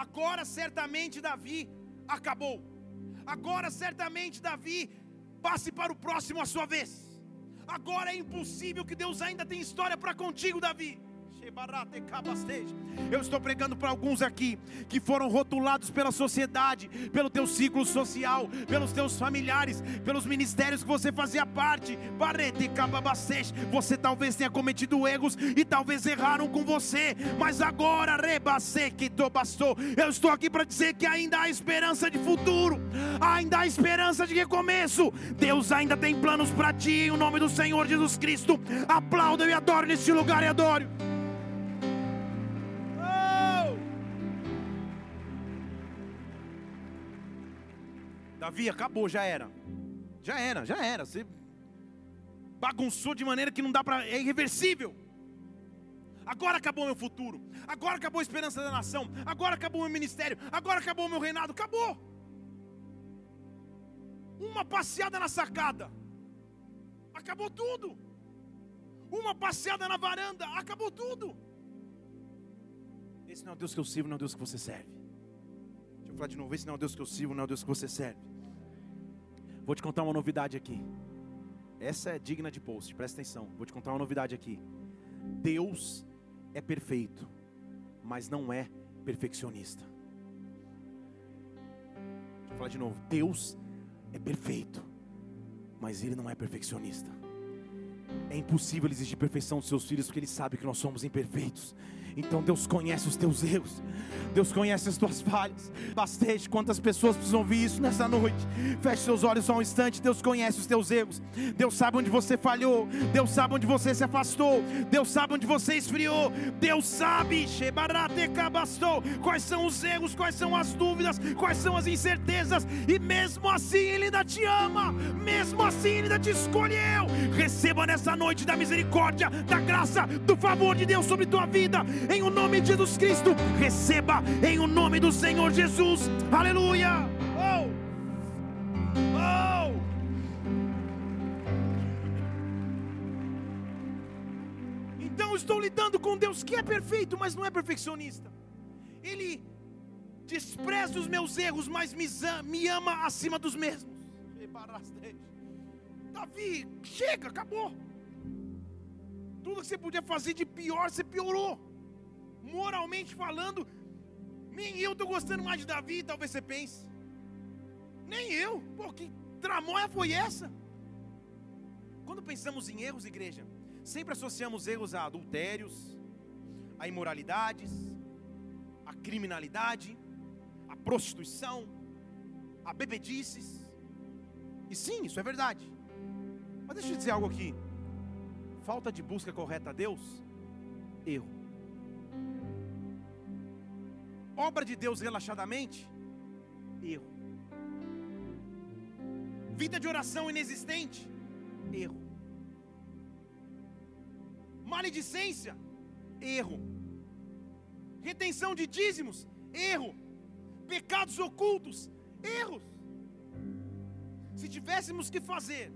Agora certamente Davi acabou. Agora certamente Davi passe para o próximo a sua vez. Agora é impossível que Deus ainda tenha história para contigo, Davi. Eu estou pregando para alguns aqui que foram rotulados pela sociedade, pelo teu ciclo social, pelos teus familiares, pelos ministérios que você fazia parte. Você talvez tenha cometido erros e talvez erraram com você, mas agora eu estou aqui para dizer que ainda há esperança de futuro, ainda há esperança de recomeço. Deus ainda tem planos para ti em nome do Senhor Jesus Cristo. Aplauda e adoro neste lugar e adoro. Davi, acabou, já era. Já era, já era. Você bagunçou de maneira que não dá para. É irreversível. Agora acabou meu futuro. Agora acabou a esperança da nação. Agora acabou meu ministério. Agora acabou meu reinado. Acabou. Uma passeada na sacada. Acabou tudo. Uma passeada na varanda. Acabou tudo. Esse não é o Deus que eu sirvo, não é o Deus que você serve. Deixa eu falar de novo. Esse não é o Deus que eu sirvo, não é o Deus que você serve. Vou te contar uma novidade aqui. Essa é digna de post, presta atenção. Vou te contar uma novidade aqui. Deus é perfeito, mas não é perfeccionista. Vou falar de novo. Deus é perfeito, mas Ele não é perfeccionista. É impossível exigir perfeição dos seus filhos, porque Ele sabe que nós somos imperfeitos. Então Deus conhece os teus erros, Deus conhece as tuas falhas. Bastante, quantas pessoas precisam ouvir isso nessa noite? Feche seus olhos só um instante. Deus conhece os teus erros, Deus sabe onde você falhou, Deus sabe onde você se afastou, Deus sabe onde você esfriou, Deus sabe quais são os erros, quais são as dúvidas, quais são as incertezas, e mesmo assim Ele ainda te ama, mesmo assim Ele ainda te escolheu. Receba nessa noite da misericórdia, da graça, do favor de Deus sobre tua vida em o nome de Jesus Cristo. Receba em o nome do Senhor Jesus. Aleluia. Oh. Oh. Então estou lidando com Deus que é perfeito, mas não é perfeccionista. Ele despreza os meus erros, mas me ama acima dos mesmos. Davi, chega, acabou. Tudo que você podia fazer de pior, você piorou. Moralmente falando, nem eu estou gostando mais de Davi, talvez você pense. Nem eu. Pô, que tramóia foi essa? Quando pensamos em erros, igreja, sempre associamos erros a adultérios, a imoralidades, a criminalidade, a prostituição, a bebedices. E sim, isso é verdade. Mas deixa eu dizer algo aqui. Falta de busca correta a Deus, erro. Obra de Deus relaxadamente, erro. Vida de oração inexistente, erro. Maledicência, erro. Retenção de dízimos, erro. Pecados ocultos, erros. Se tivéssemos que fazer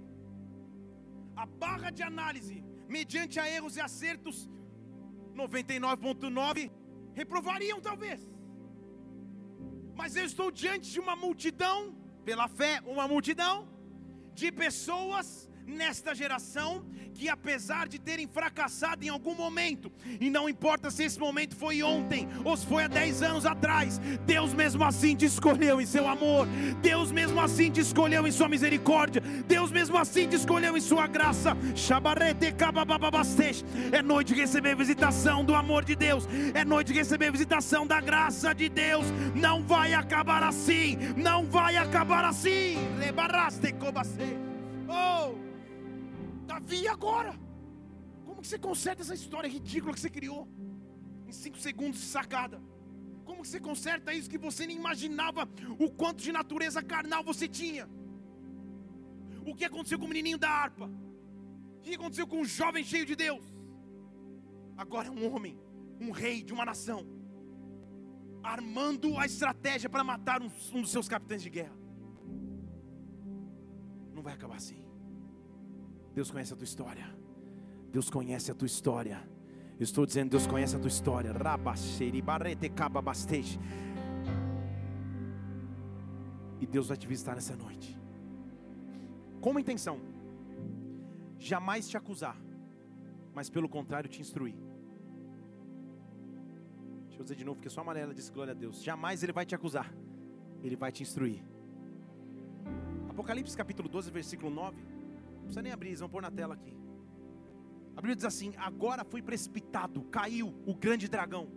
a barra de análise mediante a erros e acertos, 99,9 reprovariam talvez. Mas eu estou diante de uma multidão, pela fé, uma multidão de pessoas nesta geração que, apesar de terem fracassado em algum momento, e não importa se esse momento foi ontem ou se foi há 10 anos atrás, Deus mesmo assim te escolheu em seu amor, Deus mesmo assim te escolheu em sua misericórdia, Deus mesmo assim te escolheu em sua graça. É noite de receber visitação do amor de Deus, é noite de receber visitação da graça de Deus. Não vai acabar assim, não vai acabar assim. Oh! Davi agora. Como que você conserta essa história ridícula que você criou? Em cinco segundos de sacada. Como que você conserta isso que você nem imaginava o quanto de natureza carnal você tinha? O que aconteceu com o menininho da harpa? O que aconteceu com um jovem cheio de Deus? Agora é um homem, um rei de uma nação, armando a estratégia para matar um, um dos seus capitães de guerra. Não vai acabar assim. Deus conhece a tua história. Deus conhece a tua história. Eu estou dizendo, Deus conhece a tua história. E Deus vai te visitar nessa noite. Com uma intenção: jamais te acusar, mas pelo contrário te instruir. Deixa eu dizer de novo, porque só a amarela disse glória a Deus. Jamais ele vai te acusar, ele vai te instruir. Apocalipse capítulo 12, versículo 9 precisa nem abrir, eles vão pôr na tela aqui. A Bíblia diz assim: agora foi precipitado, caiu o grande dragão,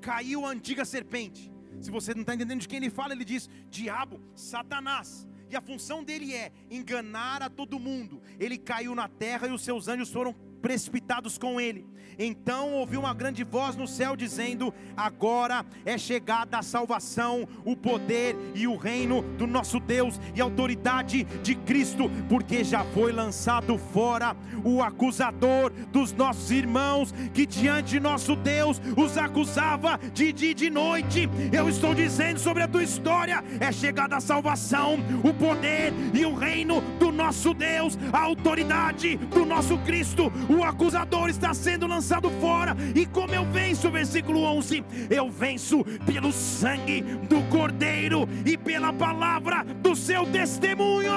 caiu a antiga serpente. Se você não está entendendo de quem ele fala, ele diz: diabo, Satanás. E a função dele é enganar a todo mundo. Ele caiu na terra e os seus anjos foram precipitados com ele. Então ouviu uma grande voz no céu dizendo: Agora é chegada a salvação, o poder e o reino do nosso Deus e autoridade de Cristo, porque já foi lançado fora o acusador dos nossos irmãos, que diante de nosso Deus os acusava de dia e de noite. Eu estou dizendo sobre a tua história: é chegada a salvação, o poder e o reino do nosso Deus, a autoridade do nosso Cristo o acusador está sendo lançado fora. E como eu venço, versículo 11: eu venço pelo sangue do Cordeiro e pela palavra do seu testemunho.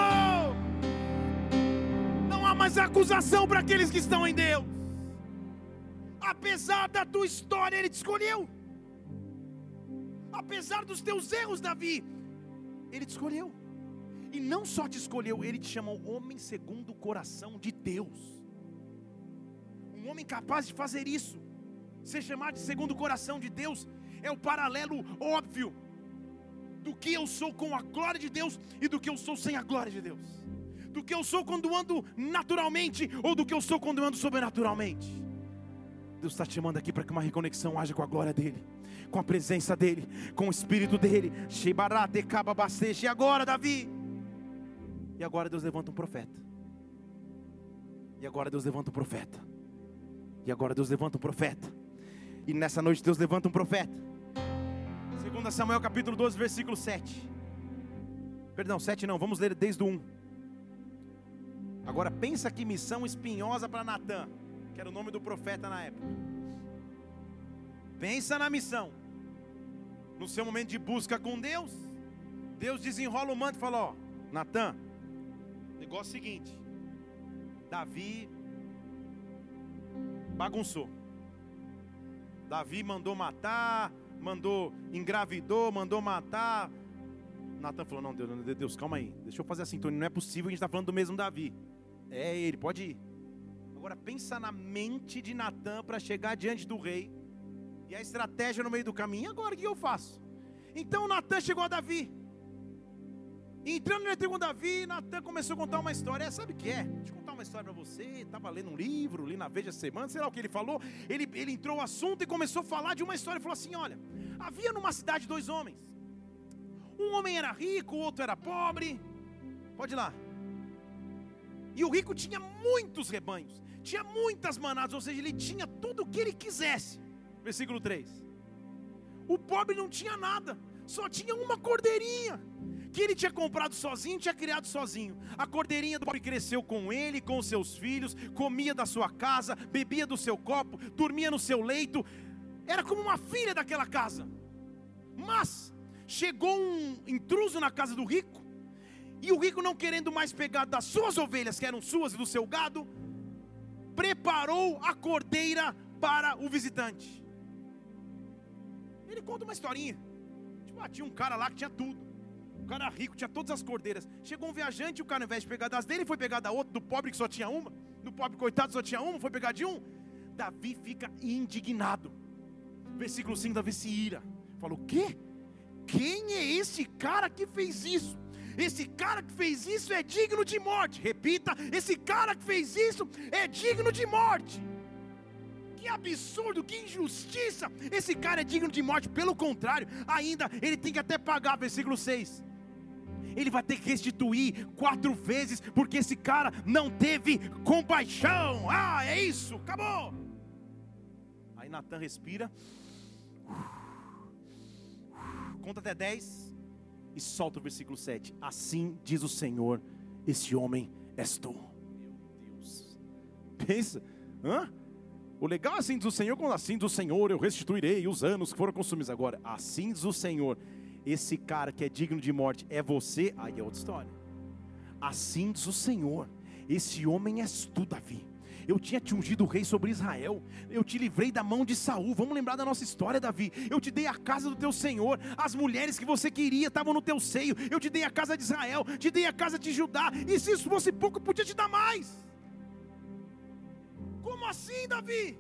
Não há mais acusação para aqueles que estão em Deus. Apesar da tua história, Ele te escolheu. Apesar dos teus erros, Davi, Ele te escolheu. E não só te escolheu, Ele te chamou homem segundo o coração de Deus um homem capaz de fazer isso, ser chamado de segundo o coração de Deus, é o paralelo óbvio do que eu sou com a glória de Deus e do que eu sou sem a glória de Deus, do que eu sou quando ando naturalmente ou do que eu sou quando ando sobrenaturalmente. Deus está te chamando aqui para que uma reconexão haja com a glória dEle, com a presença dEle, com o Espírito dEle. E agora, Davi? E agora Deus levanta um profeta. E agora Deus levanta um profeta. E agora Deus levanta um profeta. E nessa noite Deus levanta um profeta. 2 Samuel capítulo 12, versículo 7. Perdão, 7 não, vamos ler desde o 1. Agora pensa que missão espinhosa para Natan. que era o nome do profeta na época. Pensa na missão. No seu momento de busca com Deus, Deus desenrola o manto e fala: Ó, Natan, negócio seguinte: Davi bagunçou. Davi mandou matar, mandou engravidou, mandou matar. Natan falou: Não, Deus, Deus, calma aí, deixa eu fazer a sintonia. Não é possível, a gente está falando do mesmo Davi. É ele, pode ir. Agora pensa na mente de Natan para chegar diante do rei. E a estratégia no meio do caminho. Agora o que eu faço? Então Natan chegou a Davi. Entrando no encontro com Davi, Natan começou a contar uma história. É, sabe o que é? Deixa eu contar uma história para você. Estava lendo um livro, li na Veja Semana, sei lá o que ele falou. Ele, ele entrou no assunto e começou a falar de uma história. Ele falou assim: Olha, havia numa cidade dois homens. Um homem era rico, o outro era pobre. Pode ir lá. E o rico tinha muitos rebanhos, tinha muitas manadas, ou seja, ele tinha tudo o que ele quisesse. Versículo 3. O pobre não tinha nada, só tinha uma cordeirinha que ele tinha comprado sozinho, tinha criado sozinho. A cordeirinha do pobre cresceu com ele, com seus filhos, comia da sua casa, bebia do seu copo, dormia no seu leito. Era como uma filha daquela casa. Mas chegou um intruso na casa do rico, e o rico, não querendo mais pegar das suas ovelhas, que eram suas e do seu gado, preparou a cordeira para o visitante. Ele conta uma historinha. Tipo, ah, tinha um cara lá que tinha tudo. O cara rico, tinha todas as cordeiras. Chegou um viajante, o cara, ao invés de pegar das dele, foi pegar da outra, do pobre que só tinha uma. Do pobre coitado só tinha uma, foi pegar de um. Davi fica indignado. Versículo 5, Davi se ira. Falou: O quê? Quem é esse cara que fez isso? Esse cara que fez isso é digno de morte. Repita: esse cara que fez isso é digno de morte. Absurdo, que injustiça! Esse cara é digno de morte. Pelo contrário, ainda ele tem que até pagar. Versículo 6 ele vai ter que restituir quatro vezes, porque esse cara não teve compaixão. Ah, é isso, acabou. Aí Natan respira, conta até 10 e solta o versículo 7. Assim diz o Senhor: Esse homem és tu. Meu Deus, pensa, hã? O legal é assim diz o Senhor, quando assim diz o Senhor, eu restituirei os anos que foram consumidos. Agora, assim diz o Senhor, esse cara que é digno de morte é você, aí é outra história. Assim diz o Senhor: esse homem és tu, Davi. Eu tinha te ungido rei sobre Israel. Eu te livrei da mão de Saul. Vamos lembrar da nossa história, Davi. Eu te dei a casa do teu Senhor. As mulheres que você queria estavam no teu seio. Eu te dei a casa de Israel. Te dei a casa de Judá. E se isso fosse pouco, eu podia te dar mais. Assim, Davi?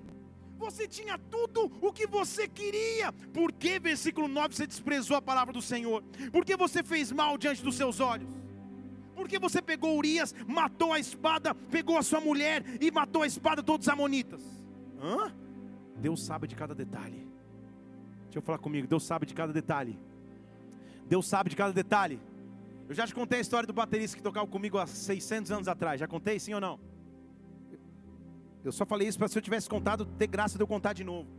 Você tinha tudo o que você queria. Por que, versículo 9, você desprezou a palavra do Senhor? Por que você fez mal diante dos seus olhos? Por que você pegou Urias, matou a espada, pegou a sua mulher e matou a espada todos os amonitas? Hã? Deus sabe de cada detalhe. Deixa eu falar comigo, Deus sabe de cada detalhe. Deus sabe de cada detalhe. Eu já te contei a história do baterista que tocava comigo há 600 anos atrás. Já contei, sim ou não? Eu só falei isso para se eu tivesse contado, ter graça de eu contar de novo.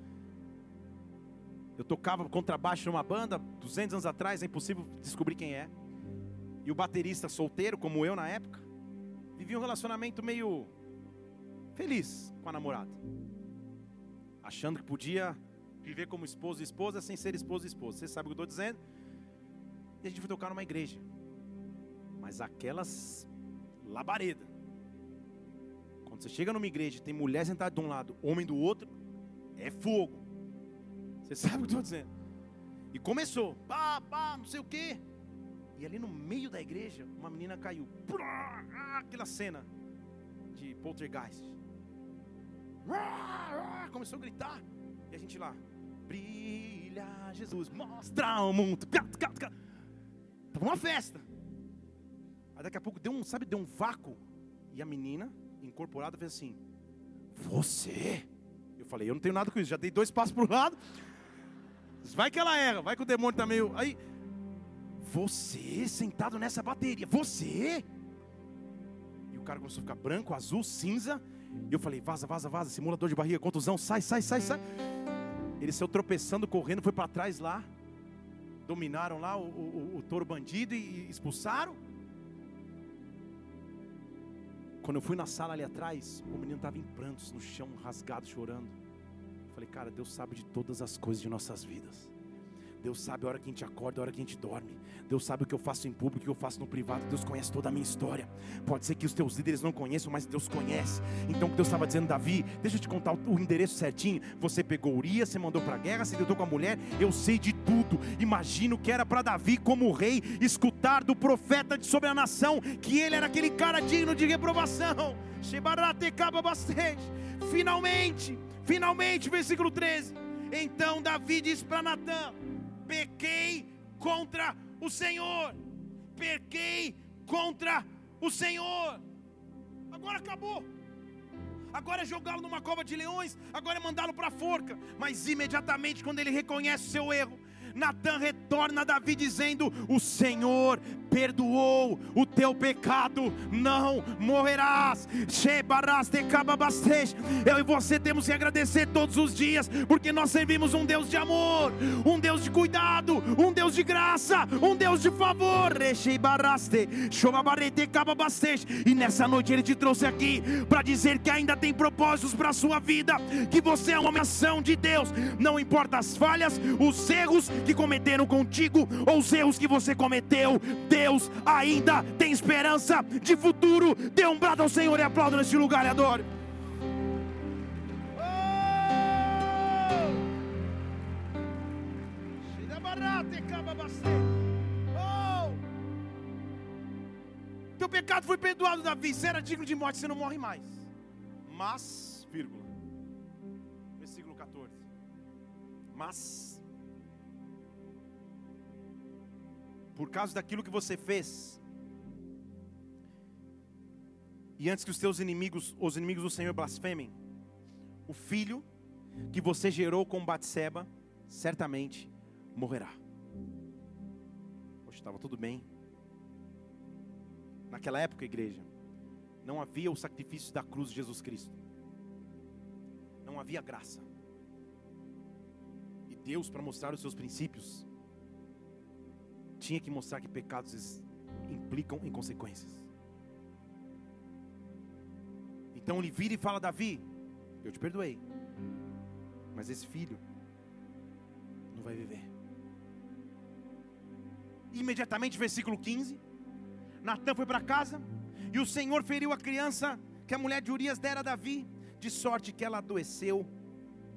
Eu tocava contrabaixo numa banda, 200 anos atrás, é impossível descobrir quem é. E o baterista solteiro, como eu na época, vivia um relacionamento meio feliz com a namorada. Achando que podia viver como esposo e esposa sem ser esposo e esposa. Você sabe o que eu estou dizendo? E a gente foi tocar numa igreja. Mas aquelas labareda. Quando você chega numa igreja e tem mulher sentada de um lado, homem do outro, é fogo. Você sabe o que eu estou dizendo? E começou, pá, pá, não sei o quê. E ali no meio da igreja, uma menina caiu. Aquela cena de poltergeist. Começou a gritar. E a gente lá, brilha Jesus, mostra o mundo. Tava uma festa. Aí daqui a pouco deu um, sabe, deu um vácuo. E a menina incorporada fez assim: Você? Eu falei: Eu não tenho nada com isso. Já dei dois passos para o lado. Vai que ela erra, vai que o demônio está meio. Aí, você sentado nessa bateria, você? E o cara começou a ficar branco, azul, cinza. E eu falei: Vaza, vaza, vaza, simulador de barriga, contusão, sai, sai, sai, sai. Ele saiu tropeçando, correndo, foi para trás lá. Dominaram lá o, o, o touro bandido e expulsaram. Quando eu fui na sala ali atrás, o menino estava em prantos, no chão, rasgado, chorando. Eu falei, cara, Deus sabe de todas as coisas de nossas vidas. Deus sabe a hora que a gente acorda, a hora que a gente dorme. Deus sabe o que eu faço em público, o que eu faço no privado. Deus conhece toda a minha história. Pode ser que os teus líderes não conheçam, mas Deus conhece. Então, o que Deus estava dizendo, Davi, deixa eu te contar o endereço certinho. Você pegou Urias, você mandou para a guerra, você deitou com a mulher. Eu sei de tudo. Imagino que era para Davi, como rei, escutar do profeta sobre a nação que ele era aquele cara digno de reprovação. Finalmente, finalmente, versículo 13. Então Davi diz para Natan: pequei contra o Senhor. Pequei contra o Senhor. Agora acabou. Agora é jogá-lo numa cova de leões, agora é mandá-lo para a forca. Mas imediatamente, quando ele reconhece o seu erro, Natan retorna a Davi dizendo: O Senhor perdoou o teu pecado, não morrerás. Eu e você temos que agradecer todos os dias, porque nós servimos um Deus de amor, um Deus de cuidado, um Deus de graça, um Deus de favor. E nessa noite Ele te trouxe aqui para dizer que ainda tem propósitos para a sua vida, que você é uma ação de Deus, não importa as falhas, os erros que cometeram contigo ou os erros que você cometeu, Deus ainda tem esperança de futuro. Dê um brado ao Senhor e aplauda nesse lugar e adore. Oh! Teu pecado foi perdoado, Davi. Você era digno de morte, você não morre mais. Mas, vírgula. Versículo 14. Mas por causa daquilo que você fez. E antes que os teus inimigos, os inimigos do Senhor blasfemem, o filho que você gerou com Batseba, certamente morrerá. Poxa, estava tudo bem. Naquela época, igreja, não havia o sacrifício da cruz de Jesus Cristo. Não havia graça. E Deus, para mostrar os seus princípios, tinha que mostrar que pecados implicam em consequências. Então ele vira e fala: Davi, eu te perdoei, mas esse filho não vai viver. Imediatamente, versículo 15: Natan foi para casa, e o Senhor feriu a criança que a mulher de Urias dera a Davi, de sorte que ela adoeceu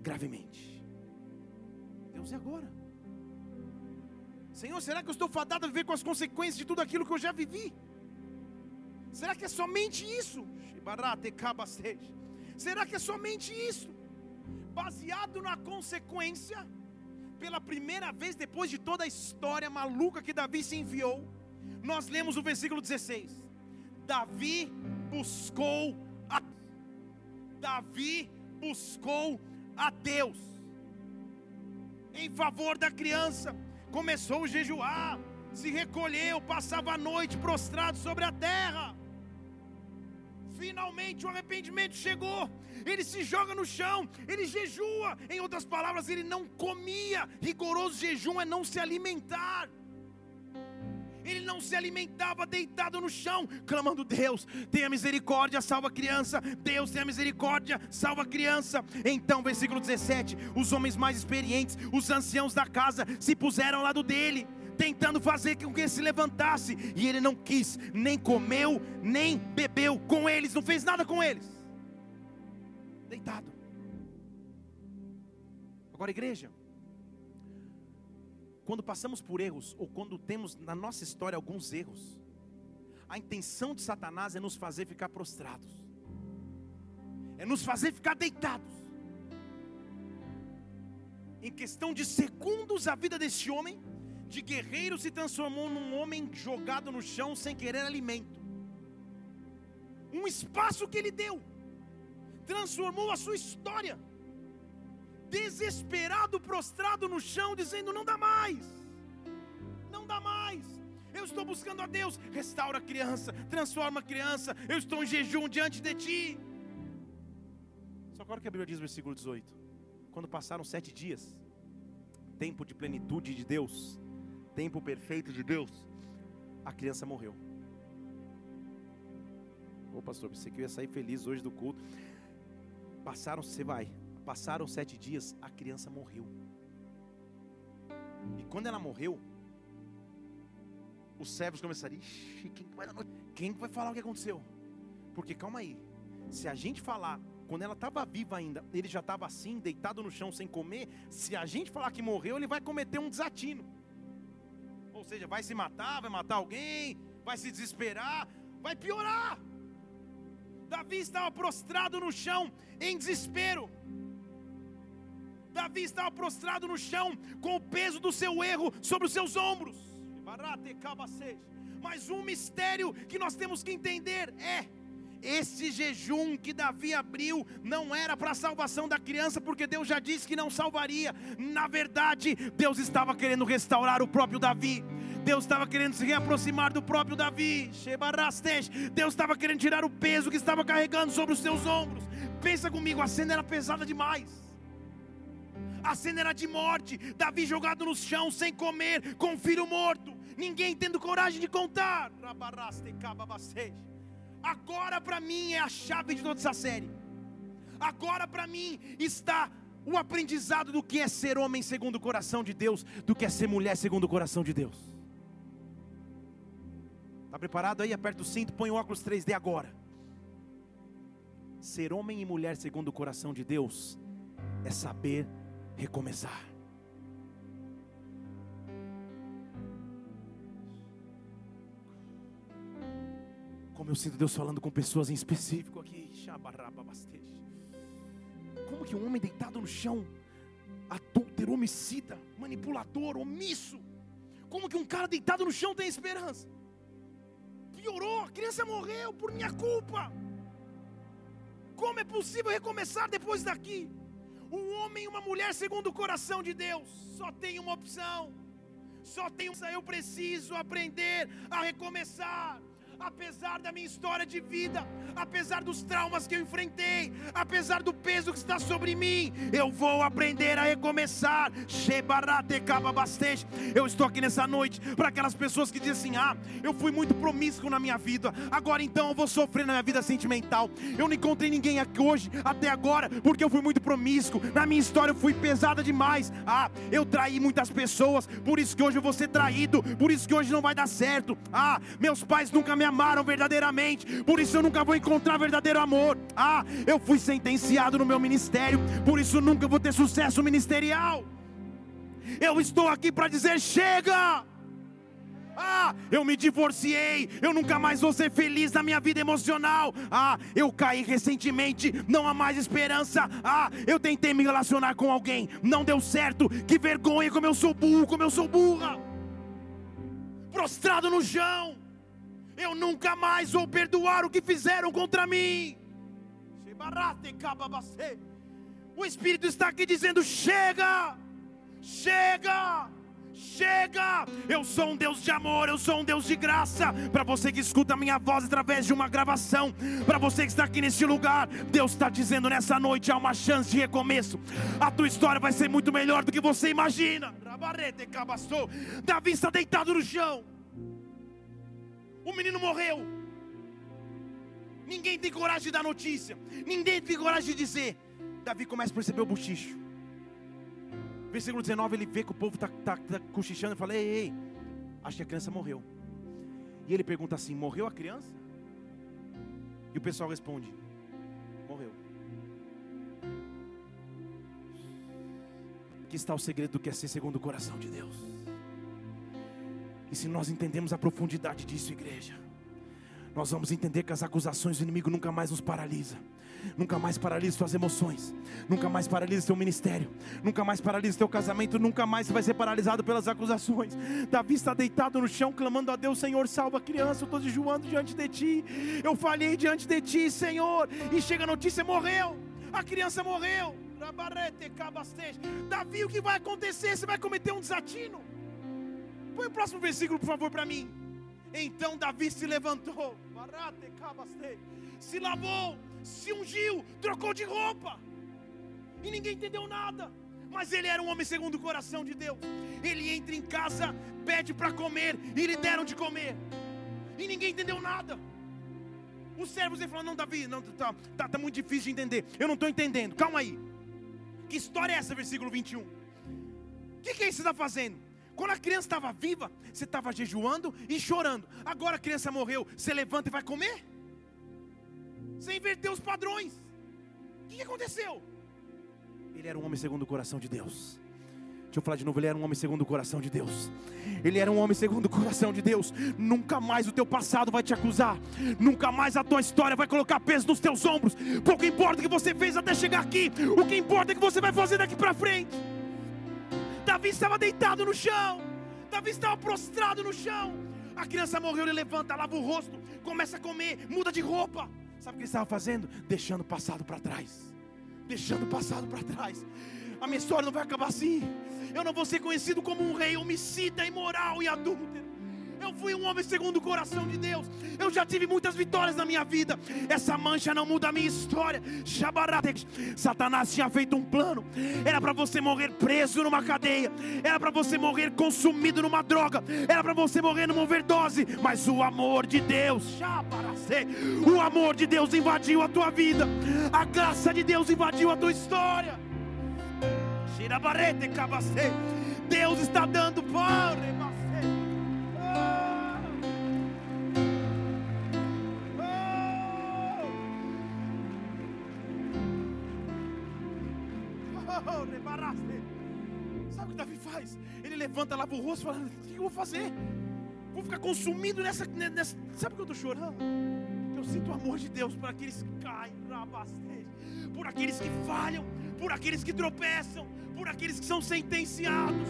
gravemente. Deus, e agora? Senhor, será que eu estou fadado a viver com as consequências de tudo aquilo que eu já vivi? Será que é somente isso? Será que é somente isso? Baseado na consequência, pela primeira vez depois de toda a história maluca que Davi se enviou, nós lemos o versículo 16. Davi buscou a Davi buscou a Deus em favor da criança começou a jejuar, se recolheu, passava a noite prostrado sobre a terra. Finalmente o arrependimento chegou. Ele se joga no chão, ele jejua. Em outras palavras, ele não comia. Rigoroso jejum é não se alimentar. Ele não se alimentava deitado no chão, clamando: Deus, tenha misericórdia, salva a criança. Deus, tenha misericórdia, salva a criança. Então, versículo 17: os homens mais experientes, os anciãos da casa, se puseram ao lado dele, tentando fazer com que ele se levantasse, e ele não quis, nem comeu, nem bebeu com eles, não fez nada com eles. Deitado. Agora, igreja, quando passamos por erros, ou quando temos na nossa história alguns erros, a intenção de Satanás é nos fazer ficar prostrados, é nos fazer ficar deitados. Em questão de segundos, a vida desse homem, de guerreiro, se transformou num homem jogado no chão sem querer alimento. Um espaço que ele deu, transformou a sua história desesperado, prostrado no chão, dizendo: Não dá mais, não dá mais. Eu estou buscando a Deus, restaura a criança, transforma a criança. Eu estou em jejum diante de ti. Só agora que a Bíblia diz no versículo 18: Quando passaram sete dias, tempo de plenitude de Deus, tempo perfeito de Deus, a criança morreu. Ô pastor, pensei que eu ia sair feliz hoje do culto. Passaram, você vai, passaram sete dias, a criança morreu. E quando ela morreu, os servos começaram, Ixi, quem vai, quem vai falar o que aconteceu? Porque calma aí, se a gente falar, quando ela estava viva ainda, ele já estava assim, deitado no chão sem comer, se a gente falar que morreu, ele vai cometer um desatino. Ou seja, vai se matar, vai matar alguém, vai se desesperar, vai piorar. Davi estava prostrado no chão em desespero. Davi estava prostrado no chão com o peso do seu erro sobre os seus ombros. Mas um mistério que nós temos que entender é: esse jejum que Davi abriu não era para a salvação da criança, porque Deus já disse que não salvaria. Na verdade, Deus estava querendo restaurar o próprio Davi. Deus estava querendo se reaproximar do próprio Davi. Deus estava querendo tirar o peso que estava carregando sobre os seus ombros. Pensa comigo, a cena era pesada demais. A cena era de morte. Davi jogado no chão sem comer, com o filho morto. Ninguém tendo coragem de contar. Agora para mim é a chave de toda essa série. Agora para mim está o aprendizado do que é ser homem segundo o coração de Deus, do que é ser mulher segundo o coração de Deus. Está preparado aí? Aperta o cinto, põe o óculos 3D agora. Ser homem e mulher segundo o coração de Deus é saber recomeçar. Como eu sinto Deus falando com pessoas em específico aqui. Como que um homem deitado no chão, adúltero, homicida, manipulador, omisso, como que um cara deitado no chão tem esperança? piorou, a criança morreu por minha culpa. Como é possível recomeçar depois daqui? Um homem e uma mulher segundo o coração de Deus. Só tem uma opção. Só tem uma, eu preciso aprender a recomeçar apesar da minha história de vida, apesar dos traumas que eu enfrentei, apesar do peso que está sobre mim, eu vou aprender a recomeçar. Eu estou aqui nessa noite para aquelas pessoas que dizem assim: Ah, eu fui muito promíscuo na minha vida, agora então eu vou sofrer na minha vida sentimental. Eu não encontrei ninguém aqui hoje, até agora, porque eu fui muito promíscuo. Na minha história eu fui pesada demais. Ah, eu traí muitas pessoas, por isso que hoje eu vou ser traído, por isso que hoje não vai dar certo. Ah, meus pais nunca me amaram verdadeiramente, por isso eu nunca vou encontrar verdadeiro amor. Ah, eu fui sentenciado no meu ministério, por isso nunca vou ter sucesso ministerial. Eu estou aqui para dizer: chega! Ah, eu me divorciei, eu nunca mais vou ser feliz na minha vida emocional. Ah, eu caí recentemente, não há mais esperança. Ah, eu tentei me relacionar com alguém, não deu certo. Que vergonha, como eu sou burro, como eu sou burra. Prostrado no chão eu nunca mais vou perdoar o que fizeram contra mim. O Espírito está aqui dizendo: chega, chega. Chega! Eu sou um Deus de amor, eu sou um Deus de graça. Para você que escuta a minha voz através de uma gravação, para você que está aqui neste lugar, Deus está dizendo nessa noite há uma chance de recomeço. A tua história vai ser muito melhor do que você imagina. Davi está deitado no chão. O menino morreu. Ninguém tem coragem de dar notícia. Ninguém tem coragem de dizer. Davi começa a perceber o bochicho. Versículo 19, ele vê que o povo está tá, tá cochichando e fala: ei, ei, acho que a criança morreu. E ele pergunta assim: morreu a criança? E o pessoal responde: morreu. Aqui está o segredo do que é ser segundo o coração de Deus. E se nós entendemos a profundidade disso, igreja, nós vamos entender que as acusações do inimigo nunca mais nos paralisa. Nunca mais paralisa suas emoções, nunca mais paralisa seu ministério, nunca mais paralisa teu casamento, nunca mais vai ser paralisado pelas acusações. Davi está deitado no chão, clamando a Deus: Senhor, salva a criança. Eu estou jejuando diante de ti, eu falhei diante de ti, Senhor. E chega a notícia: morreu, a criança morreu. Davi, o que vai acontecer? Você vai cometer um desatino. Põe o próximo versículo, por favor, para mim. Então Davi se levantou, se lavou, se ungiu, trocou de roupa, e ninguém entendeu nada. Mas ele era um homem segundo o coração de Deus. Ele entra em casa, pede para comer, e lhe deram de comer, e ninguém entendeu nada. Os servos ele falou: Não, Davi, não, tá, tá, tá muito difícil de entender. Eu não estou entendendo. Calma aí. Que história é essa, versículo 21? O que, que é isso que você está fazendo? Quando a criança estava viva, você estava jejuando e chorando. Agora a criança morreu, você levanta e vai comer? Você inverteu os padrões. O que, aconteceu? Ele era um homem segundo o coração de Deus. Deixa eu falar de novo, ele era um homem segundo o coração de Deus. Ele era um homem segundo o coração de Deus. Nunca mais o teu passado vai te acusar. Nunca mais a tua história vai colocar peso nos teus ombros. Pouco importa o que você fez até chegar aqui. O que importa é que você vai fazer daqui para frente. Davi estava deitado no chão. Davi estava prostrado no chão. A criança morreu, ele levanta, lava o rosto, começa a comer, muda de roupa. Sabe o que ele estava fazendo? Deixando o passado para trás. Deixando o passado para trás. A minha história não vai acabar assim. Eu não vou ser conhecido como um rei homicida, imoral e adúltero. Eu fui um homem segundo o coração de Deus. Eu já tive muitas vitórias na minha vida. Essa mancha não muda a minha história. Satanás tinha feito um plano. Era para você morrer preso numa cadeia. Era para você morrer consumido numa droga. Era para você morrer numa overdose. Mas o amor de Deus, o amor de Deus invadiu a tua vida. A graça de Deus invadiu a tua história. Deus está dando pão. Sabe o que Davi faz? Ele levanta, lava o rosto e fala: O que eu vou fazer? Vou ficar consumido nessa, nessa. Sabe que eu estou chorando? Eu sinto o amor de Deus por aqueles que caem, por aqueles que falham, por aqueles que tropeçam, por aqueles que são sentenciados.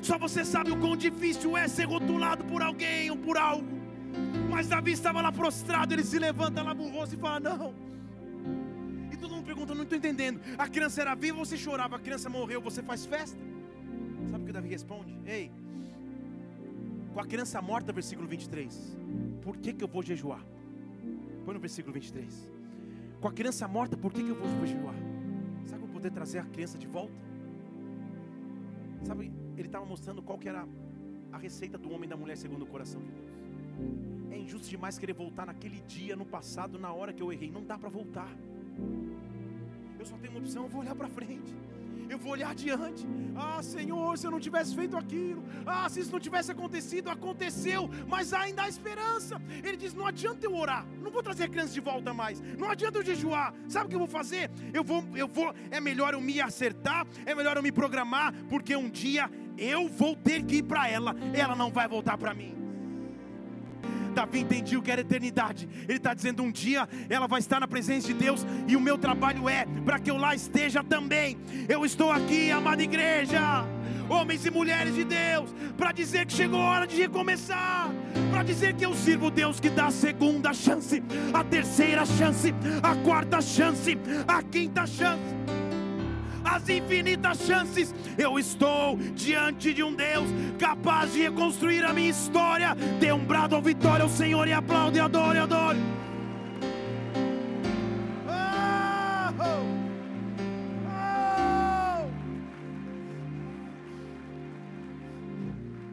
Só você sabe o quão difícil é ser rotulado por alguém ou por algo. Mas Davi estava lá prostrado, ele se levanta, lava o rosto e fala: Não. E todo mundo pergunta: Não estou entendendo. A criança era viva, você chorava, a criança morreu, você faz festa? Sabe o que Davi responde? Ei, com a criança morta, versículo 23, por que, que eu vou jejuar? Põe no versículo 23. Com a criança morta, por que, que eu vou jejuar? Poder trazer a criança de volta? Sabe, ele estava mostrando qual que era a receita do homem e da mulher segundo o coração de Deus. É injusto demais querer voltar naquele dia, no passado, na hora que eu errei. Não dá para voltar. Eu só tenho uma opção, eu vou olhar para frente eu vou olhar adiante. Ah, Senhor, se eu não tivesse feito aquilo, ah, se isso não tivesse acontecido, aconteceu, mas ainda há esperança. Ele diz: não adianta eu orar, não vou trazer a criança de volta mais, não adianta eu jejuar. Sabe o que eu vou fazer? Eu vou, eu vou, é melhor eu me acertar, é melhor eu me programar, porque um dia eu vou ter que ir para ela, ela não vai voltar para mim. Davi entendia o que era eternidade. Ele está dizendo: um dia ela vai estar na presença de Deus, e o meu trabalho é para que eu lá esteja também. Eu estou aqui, amada igreja, homens e mulheres de Deus, para dizer que chegou a hora de recomeçar, para dizer que eu sirvo Deus que dá a segunda chance, a terceira chance, a quarta chance, a quinta chance as infinitas chances. Eu estou diante de um Deus capaz de reconstruir a minha história. Dê um brado ao vitória ao Senhor e aplaude, adore, adore. Oh, oh.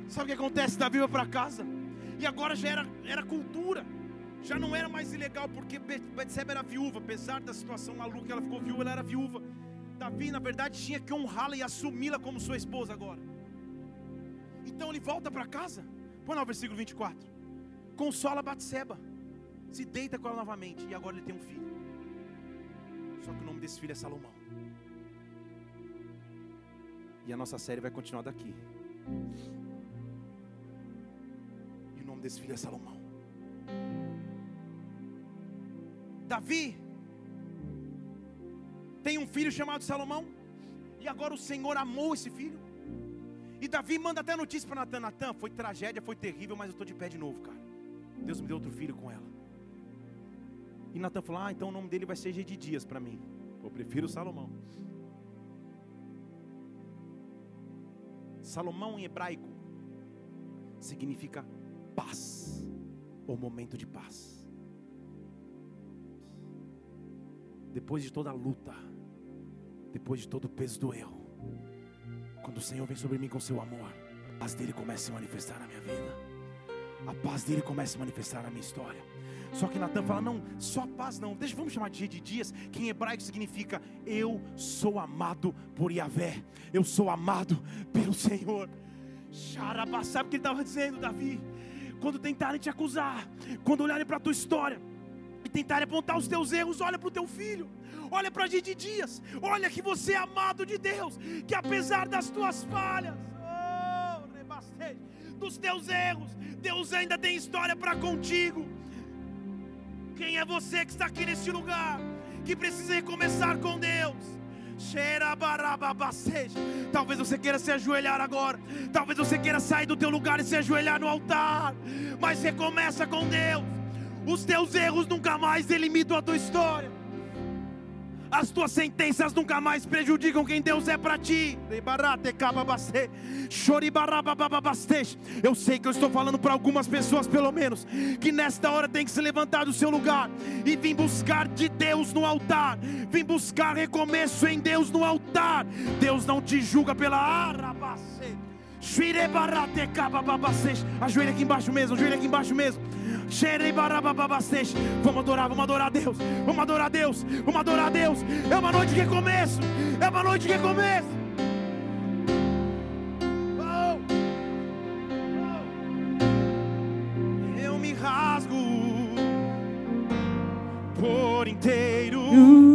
Sabe o que acontece? Davi vai para casa. E agora já era, era cultura. Já não era mais ilegal, porque Betseba era viúva. Apesar da situação maluca, ela ficou viúva, ela era viúva. Davi, na verdade, tinha que honrá-la e assumi-la como sua esposa agora. Então ele volta para casa. Põe lá o versículo 24. Consola Batseba. Se deita com ela novamente. E agora ele tem um filho. Só que o nome desse filho é Salomão. E a nossa série vai continuar daqui. E o nome desse filho é Salomão. Davi tem um filho chamado Salomão, e agora o Senhor amou esse filho. E Davi manda até notícia para Natan: Natan, foi tragédia, foi terrível, mas eu estou de pé de novo, cara. Deus me deu outro filho com ela. E Natan falou: Ah, então o nome dele vai ser de Dias para mim. Eu prefiro Salomão. Salomão em hebraico significa paz, ou momento de paz. Depois de toda a luta, depois de todo o peso do erro, quando o Senhor vem sobre mim com seu amor, as dele começam a se manifestar na minha vida. a paz dele começa a manifestar na minha história. Só que Natan fala: não, só paz não. Deixa, vamos chamar de de dias, que em hebraico significa eu sou amado por Yahvé, eu sou amado pelo Senhor. Xarabá, sabe o que ele estava dizendo, Davi? Quando tentarem te acusar, quando olharem para a tua história tentarem apontar os teus erros, olha para o teu filho, olha para de dias, olha que você é amado de Deus, que apesar das tuas falhas, oh, dos teus erros, Deus ainda tem história para contigo. Quem é você que está aqui neste lugar, que precisa recomeçar com Deus? Talvez você queira se ajoelhar agora. Talvez você queira sair do teu lugar e se ajoelhar no altar. Mas recomeça com Deus. Os teus erros nunca mais delimitam a tua história. As tuas sentenças nunca mais prejudicam quem Deus é para ti. Eu sei que eu estou falando para algumas pessoas, pelo menos, que nesta hora tem que se levantar do seu lugar e vir buscar de Deus no altar, vir buscar recomeço em Deus no altar. Deus não te julga pela arabace. Ajoelha aqui embaixo mesmo, ajoelha aqui embaixo mesmo. Vamos adorar, vamos adorar a Deus. Vamos adorar a Deus. Vamos adorar a Deus. É uma noite de recomeço. É uma noite de recomeço. Oh. Oh. Eu me rasgo por inteiro.